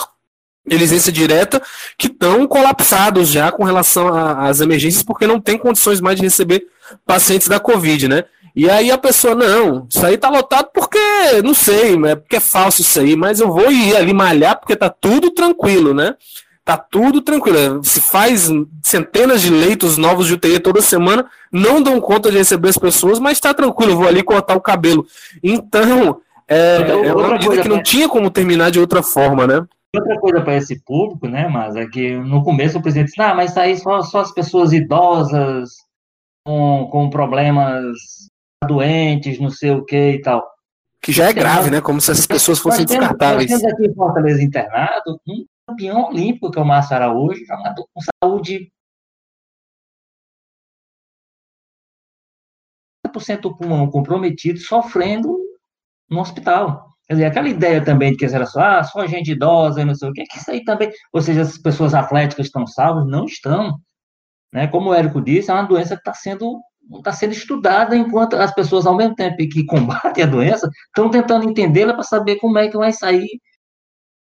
elisência direta que estão colapsados já com relação às emergências porque não tem condições mais de receber pacientes da Covid, né? E aí a pessoa, não, isso aí tá lotado porque, não sei, é porque é falso isso aí, mas eu vou ir ali malhar porque tá tudo tranquilo, né? Tá tudo tranquilo. Se faz centenas de leitos novos de UTI toda semana, não dão conta de receber as pessoas, mas tá tranquilo, eu vou ali cortar o cabelo. Então, é, então, é uma medida que não tinha como terminar de outra forma, né? Outra coisa para esse público, né, mas é que no começo o presidente disse, ah, mas aí só, só as pessoas idosas com, com problemas doentes, não sei o que e tal. Que já é grave, né? Como se essas pessoas fossem temos, descartáveis. Nós temos aqui em Fortaleza internado um campeão olímpico, que é o Márcio Araújo, jogador com saúde 100% do pulmão comprometido, sofrendo no hospital. Quer dizer, aquela ideia também de que era só, ah, só gente idosa, não sei o que, que isso aí também, ou seja, as pessoas atléticas estão salvas, não estão. Né? Como o Érico disse, é uma doença que está sendo está sendo estudada, enquanto as pessoas, ao mesmo tempo que combatem a doença, estão tentando entendê-la para saber como é que vai sair.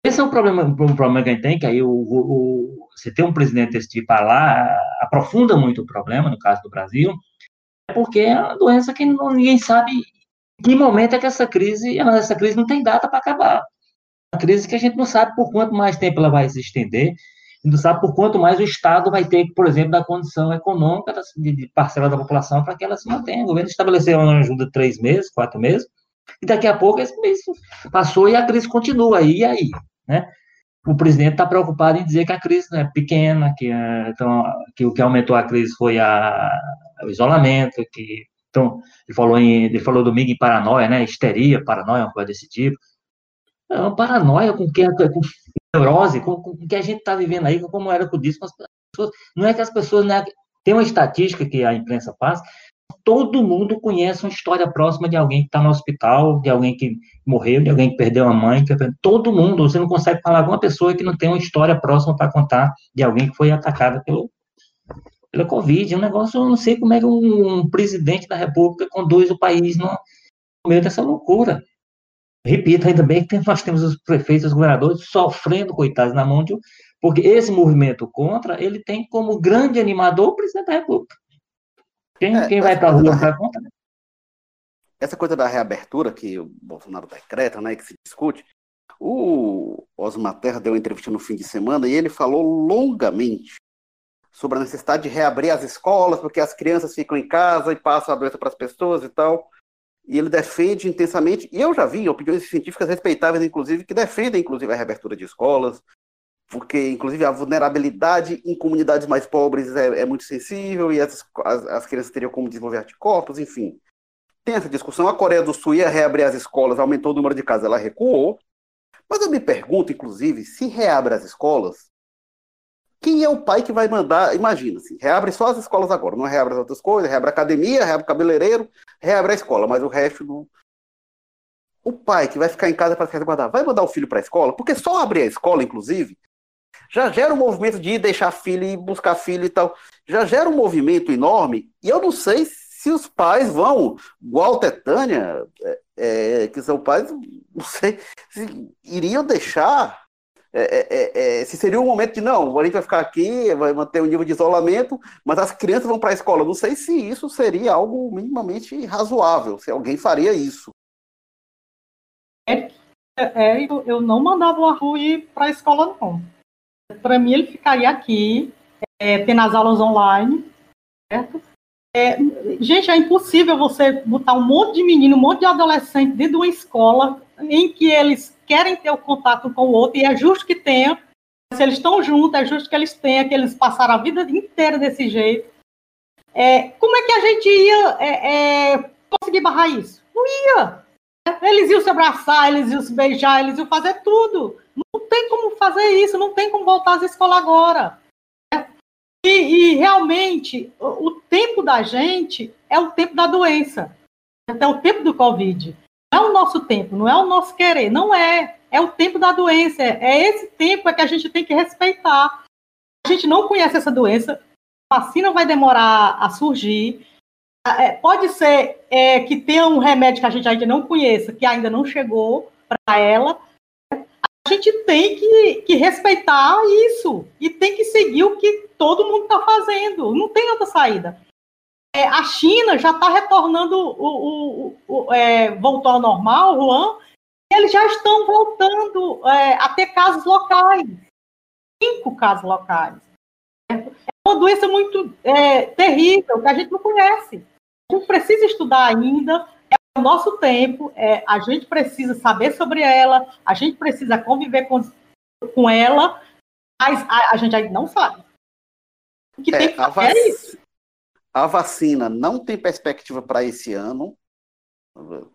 Esse é o problema, um problema que a gente tem, que aí o, o, você tem um presidente desse tipo lá, aprofunda muito o problema, no caso do Brasil, é porque é uma doença que ninguém sabe que momento é que essa crise, essa crise não tem data para acabar. Uma crise que a gente não sabe por quanto mais tempo ela vai se estender, não sabe por quanto mais o Estado vai ter, por exemplo, da condição econômica de parcela da população para que ela se mantenha. O governo estabeleceu uma ajuda de três meses, quatro meses, e daqui a pouco esse mês passou e a crise continua. E aí? Né? O presidente está preocupado em dizer que a crise é pequena, que, é, então, que o que aumentou a crise foi a, o isolamento, que então, ele falou, em, ele falou domingo em paranoia, né? Histeria, paranoia, uma coisa desse tipo. É uma paranoia com que com neurose, com, com que a gente está vivendo aí, como era com isso, as pessoas, não é que as pessoas, né, tem uma estatística que a imprensa faz, todo mundo conhece uma história próxima de alguém que está no hospital, de alguém que morreu, de alguém que perdeu a mãe, que... todo mundo, você não consegue falar com uma pessoa que não tem uma história próxima para contar de alguém que foi atacada pelo, pela Covid, é um negócio, eu não sei como é que um, um presidente da república conduz o país no, no meio dessa loucura. Repito, ainda bem que nós temos os prefeitos, os governadores sofrendo, coitados, na mão de. Porque esse movimento contra, ele tem como grande animador o presidente da República. Quem, é, quem vai para a rua conta? Né? Essa coisa da reabertura que o Bolsonaro decreta, né, que se discute, o Osmar Terra deu uma entrevista no fim de semana e ele falou longamente sobre a necessidade de reabrir as escolas, porque as crianças ficam em casa e passam a doença para as pessoas e tal e ele defende intensamente, e eu já vi opiniões científicas respeitáveis, inclusive, que defendem, inclusive, a reabertura de escolas, porque, inclusive, a vulnerabilidade em comunidades mais pobres é, é muito sensível e as, as, as, crianças teriam como desenvolver anticorpos, enfim. Tem essa discussão. A Coreia do Sul ia reabrir as escolas, aumentou o número de casas, ela recuou. Mas eu me pergunto, inclusive, se reabre as escolas, quem é o pai que vai mandar? Imagina, assim, reabre só as escolas agora, não reabre as outras coisas, reabre a academia, reabre o cabeleireiro, reabre a escola, mas o resto não. O pai que vai ficar em casa para se resguardar, vai mandar o filho para a escola? Porque só abrir a escola, inclusive, já gera um movimento de ir deixar filho e buscar filho e tal. Já gera um movimento enorme, e eu não sei se os pais vão, igual Tetânia, é, é, que são pais, não sei, se iriam deixar é, é, é, é, se seria um momento de não, a gente vai ficar aqui, vai manter o um nível de isolamento, mas as crianças vão para a escola. Não sei se isso seria algo minimamente razoável, se alguém faria isso. É, é eu não mandava o Arru ir para a escola, não. Para mim, ele ficaria aqui, tendo as aulas online, certo? Gente, é impossível você botar um monte de menino, um monte de adolescente dentro de uma escola em que eles querem ter o contato com o outro, e é justo que tenham. Se eles estão juntos, é justo que eles tenham, que eles passaram a vida inteira desse jeito. É, como é que a gente ia é, é, conseguir barrar isso? Não ia. Eles iam se abraçar, eles iam se beijar, eles iam fazer tudo. Não tem como fazer isso, não tem como voltar às escolas agora. E, e, realmente, o, o, tempo da gente é o tempo da doença. É o tempo do Covid. É o nosso tempo, não é o nosso querer, não é. É o tempo da doença. É esse tempo é que a gente tem que respeitar. A gente não conhece essa doença, a vacina vai demorar a surgir. É, pode ser é, que tenha um remédio que a gente ainda não conheça, que ainda não chegou para ela. A gente tem que, que, respeitar isso e tem que seguir o que todo mundo está fazendo. Não tem outra saída é, a China já está retornando, o, o, o é, voltou ao normal, Juan, e eles já estão voltando é, a ter casos locais. Cinco casos locais. É uma doença muito é, terrível, que a gente não conhece. A gente precisa estudar ainda, é o nosso tempo, é, a gente precisa saber sobre ela, a gente precisa conviver com, com ela, mas a, a gente ainda não sabe. O que é, tem que fazer é isso. A vacina não tem perspectiva para esse ano.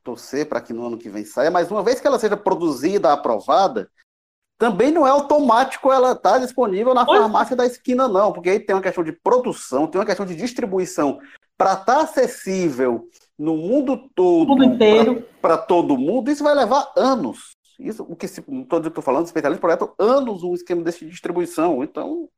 Torcer para que no ano que vem saia, mas uma vez que ela seja produzida, aprovada, também não é automático ela estar tá disponível na farmácia da esquina, não, porque aí tem uma questão de produção, tem uma questão de distribuição para estar tá acessível no mundo todo, mundo inteiro, para todo mundo, isso vai levar anos. Isso, o que todo estou falando, especialista projeto, anos um esquema desse de distribuição. Então,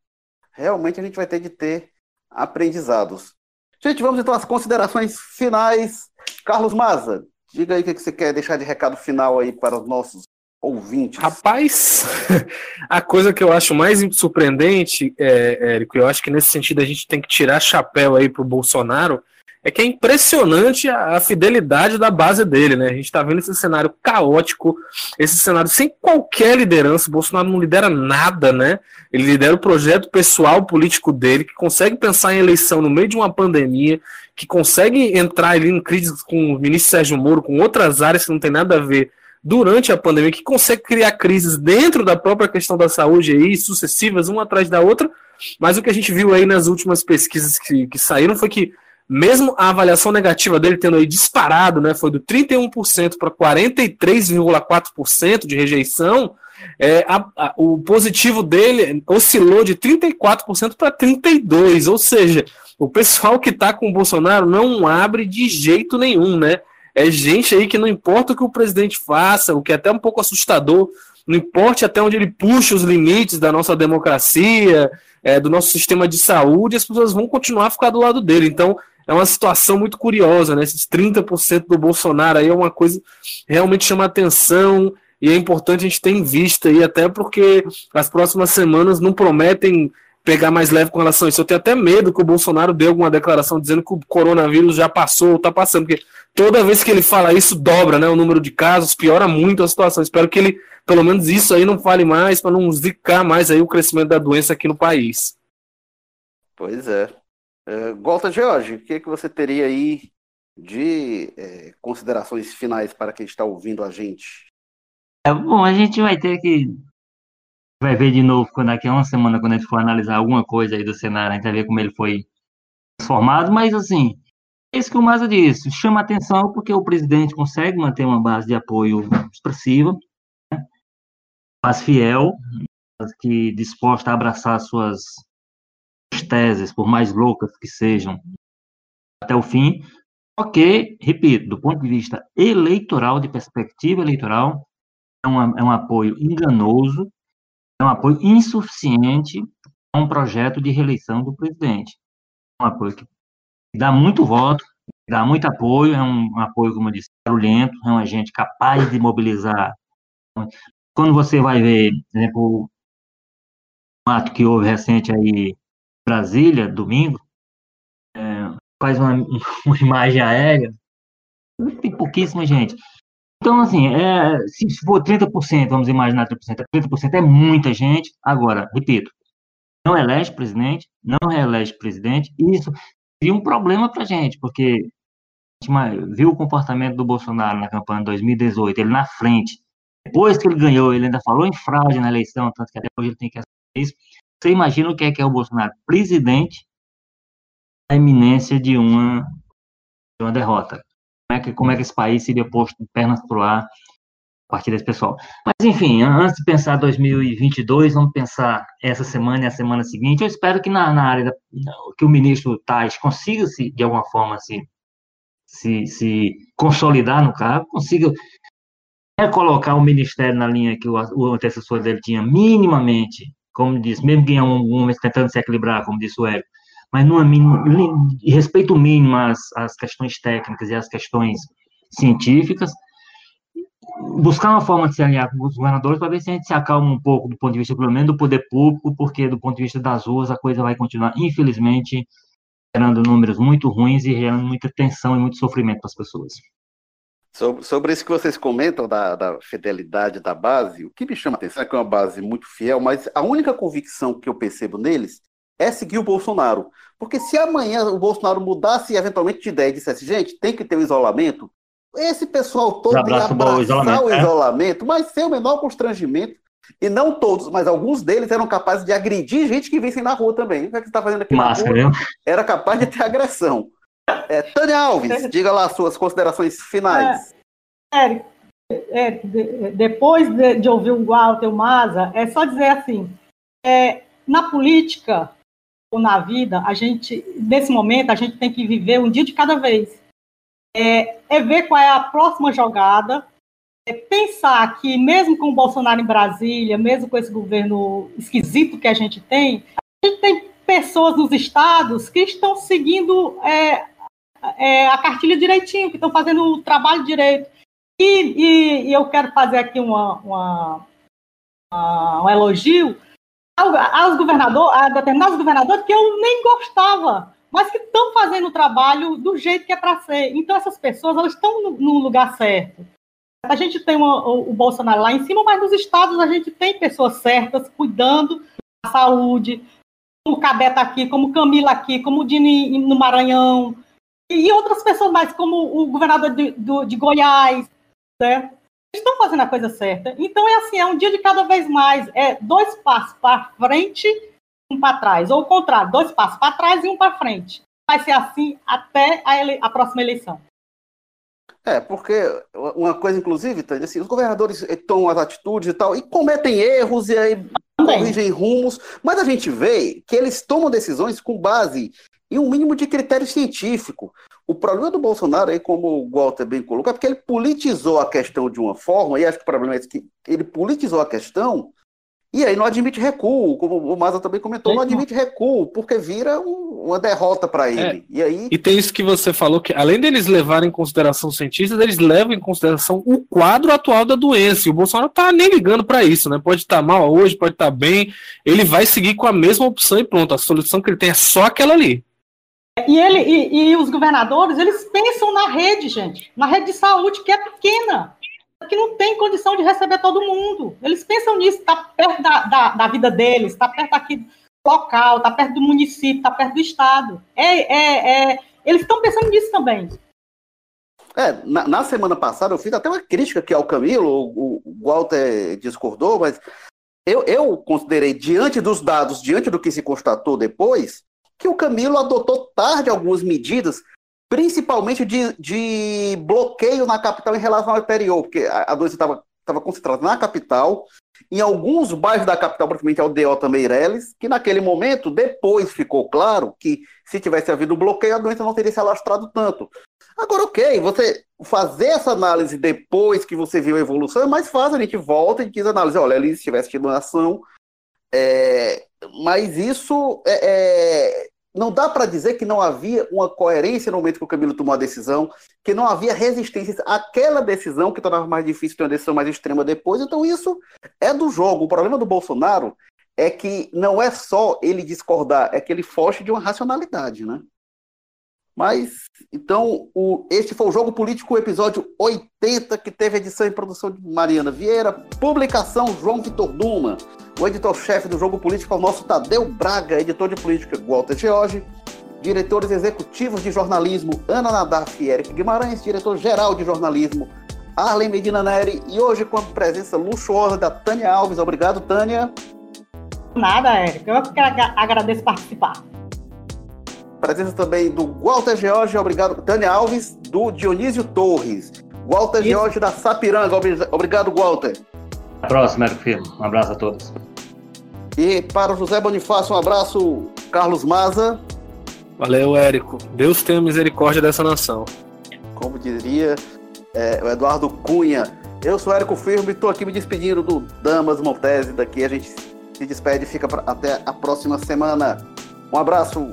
realmente a gente vai ter que ter aprendizados. Gente, vamos então às considerações finais. Carlos Maza, diga aí o que você quer deixar de recado final aí para os nossos ouvintes. Rapaz, a coisa que eu acho mais surpreendente, é, Érico, eu acho que nesse sentido a gente tem que tirar chapéu aí para o Bolsonaro, é que é impressionante a, a, fidelidade da base dele, né? A gente está vendo esse cenário caótico, esse cenário sem qualquer liderança. O Bolsonaro não lidera nada, né? Ele lidera o projeto pessoal político dele, que consegue pensar em eleição no meio de uma pandemia, que consegue entrar ali em crise com o ministro Sérgio Moro, com outras áreas que não tem nada a ver durante a pandemia, que consegue criar crises dentro da própria questão da saúde aí, sucessivas, uma atrás da outra. Mas o que a gente viu aí nas últimas pesquisas que, que saíram foi que mesmo a avaliação negativa dele tendo aí disparado, né, foi do 31% para 43,4% de rejeição, é, a, a, o positivo dele oscilou de 34% para 32%, ou seja, o pessoal que está com o Bolsonaro não abre de jeito nenhum, né? É gente aí que não importa o que o presidente faça, o que é até um pouco assustador, não importa até onde ele puxa os limites da nossa democracia, é, do nosso sistema de saúde, as pessoas vão continuar a ficar do lado dele. Então, é uma situação muito curiosa, né? Esses 30% do Bolsonaro aí é uma coisa que realmente chama atenção e é importante a gente ter em vista aí, até porque as próximas semanas não prometem pegar mais leve com relação a isso. Eu tenho até medo que o Bolsonaro dê alguma declaração dizendo que o coronavírus já passou ou está passando, porque toda vez que ele fala isso, dobra né, o número de casos, piora muito a situação. Espero que ele, pelo menos isso aí, não fale mais, para não zicar mais aí o crescimento da doença aqui no país. Pois é. Uh, Golta George, o que, é que você teria aí de é, considerações finais para quem está ouvindo a gente? É, bom, a gente vai ter que. Vai ver de novo quando daqui a uma semana, quando a gente for analisar alguma coisa aí do cenário, a gente vai ver como ele foi transformado, mas assim, é isso que o Maza disse, chama atenção porque o presidente consegue manter uma base de apoio expressiva, né? mas fiel, que disposta a abraçar suas teses, por mais loucas que sejam, até o fim. Ok, repito, do ponto de vista eleitoral, de perspectiva eleitoral, é, é um apoio enganoso, é um apoio insuficiente a um projeto de reeleição do presidente. É um apoio que dá muito voto, dá muito apoio, é um, um apoio, como eu disse, barulhento, é um agente capaz de mobilizar. Quando você vai ver, por exemplo, o ato que houve recente aí Brasília, domingo, é, faz uma, uma, imagem aérea, tem pouquíssima gente. Então, assim, é, se for 30%, vamos imaginar 30%, 30% é muita gente. Agora, repito, não elege presidente, não reelege presidente, isso seria um problema para a gente, porque a gente viu o comportamento do Bolsonaro na campanha de 2018, ele na frente. Depois que ele ganhou, ele ainda falou em fraude na eleição, tanto que até hoje ele tem que assumir isso. Você imagina o que é que é o Bolsonaro? Presidente a iminência de uma, de uma derrota. Como é, que, como é que esse país seria posto de pernas para o ar a partir desse pessoal? Mas, enfim, antes de pensar 2022, vamos pensar essa semana e a semana seguinte. Eu espero que na, na área da, que o ministro Tais consiga se, de alguma forma, se, se, se consolidar no cargo, consiga colocar o ministério na linha que o, o antecessor dele tinha minimamente como disse, mesmo que em algum momento tentando se equilibrar, como disse o Hélio, mas numa mínima, respeito mínimo às, às questões técnicas e às questões científicas, buscar uma forma de se alinhar com os governadores para ver se a gente se acalma um pouco do ponto de vista, pelo menos, do poder público, porque do ponto de vista das ruas a coisa vai continuar, infelizmente, gerando números muito ruins e gerando muita tensão e muito sofrimento para as pessoas. Sobre, sobre isso que vocês comentam da, da, fidelidade da base, o que me chama a atenção é que é uma base muito fiel, mas a única convicção que eu percebo neles é seguir o Bolsonaro. Porque se amanhã o Bolsonaro mudasse eventualmente de ideia e dissesse, gente, tem que ter o um isolamento, esse pessoal todo ia abraçar o isolamento, o é? isolamento mas sem o menor constrangimento. E não todos, mas alguns deles eram capazes de agredir gente que vissem na rua também. O que é você está fazendo aqui Massa, na rua? Era capaz de ter agressão. É, Tânia Alves, diga lá suas considerações finais. É, Eric, Eric de, depois de, de, ouvir o Walter, o Maza, é só dizer assim, é, na política ou na vida, a gente, nesse momento, a gente tem que viver um dia de cada vez. É, é ver qual é a próxima jogada, é pensar que mesmo com o Bolsonaro em Brasília, mesmo com esse governo esquisito que a gente tem, a gente tem pessoas nos estados que estão seguindo é, é, a cartilha direitinho, que estão fazendo o trabalho direito. E, e, e eu quero fazer aqui uma, uma, uma um elogio aos governadores, a determinados governadores que eu nem gostava, mas que estão fazendo o trabalho do jeito que é para ser. Então, essas pessoas elas estão no, no lugar certo. A gente tem uma, o, o Bolsonaro lá em cima, mas nos estados a gente tem pessoas certas cuidando da saúde, como Cabeta aqui, como Camila aqui, como o Dini no Maranhão, e outras pessoas mais, como o governador de, do, de Goiás, certo? Estão fazendo a coisa certa. Então é assim, é um dia de cada vez mais, é dois passos para frente, um para trás, ou o contrário, dois passos para trás e um para frente. Vai ser assim até a, ele, a próxima eleição. É, porque uma coisa, inclusive, Tânia, assim, os governadores tomam as atitudes e tal, e cometem erros e aí Também. corrigem rumos, mas a gente vê que eles tomam decisões com base em um mínimo de critério científico. O problema do Bolsonaro, aí, como o Walter bem colocou, é porque ele politizou a questão de uma forma, e acho que o problema é que ele politizou a questão e aí não admite recuo, como o Maza também comentou, não admite recuo, porque vira um, uma derrota para ele. É. E, aí... e tem isso que você falou, que além deles levarem em consideração cientistas, eles levam em consideração o quadro atual da doença. E o Bolsonaro tá nem ligando para isso, né? Pode estar tá mal hoje, pode estar tá bem. Ele vai seguir com a mesma opção e pronto. A solução que ele tem é só aquela ali. E, ele, e, e os governadores, eles pensam na rede, gente, na rede de saúde, que é pequena que não tem condição de receber todo mundo. Eles pensam nisso, está perto da, da, da, vida deles, está perto aqui do local, está perto do município, está perto do estado. É, é, é eles estão pensando nisso também. É, na, na, semana passada eu fiz até uma crítica aqui ao Camilo, o, o Walter discordou, mas eu, eu considerei, diante dos dados, diante do que se constatou depois, que o Camilo adotou tarde algumas medidas principalmente de, de bloqueio na capital em relação ao interior, porque a, a doença estava concentrada na capital, em alguns bairros da capital, praticamente Aldeota Meireles, que naquele momento, depois ficou claro que se tivesse havido bloqueio, a doença não teria se alastrado tanto. Agora, ok, você fazer essa análise depois que você viu a evolução é mais fácil, a gente volta e diz análise, olha, ali se tivesse tido uma ação, é, mas isso é, é não dá para dizer que não havia uma coerência no momento que o Camilo tomou a decisão, que não havia resistência àquela decisão que tornava mais difícil ter uma decisão mais extrema depois. Então, isso é do jogo. O problema do Bolsonaro é que não é só ele discordar, é que ele foge de uma racionalidade, né? Mas, então, o, este foi o Jogo Político, episódio 80, que teve edição e produção de Mariana Vieira, publicação João Vitor Duma, o editor-chefe do Jogo Político é o nosso Tadeu Braga, editor de política Walter George, diretores executivos de jornalismo Ana Nadaf e Eric Guimarães, diretor-geral de jornalismo Arlen Medina Neri, e hoje com a presença luxuosa da Tânia Alves. Obrigado, Tânia. Nada, Eric. Eu que agradeço participar. Presença também do Walter George, obrigado. Tânia Alves, do Dionísio Torres. Walter Isso. George da Sapiranga, obrigado, Walter. Até a próxima, Érico Firmo. Um abraço a todos. E para o José Bonifácio, um abraço, Carlos Maza. Valeu, Érico. Deus tenha misericórdia dessa nação. Como diria é, o Eduardo Cunha. Eu sou Érico Firmo e estou aqui me despedindo do Damas Montese. Daqui a gente se despede e fica pra, até a próxima semana. Um abraço.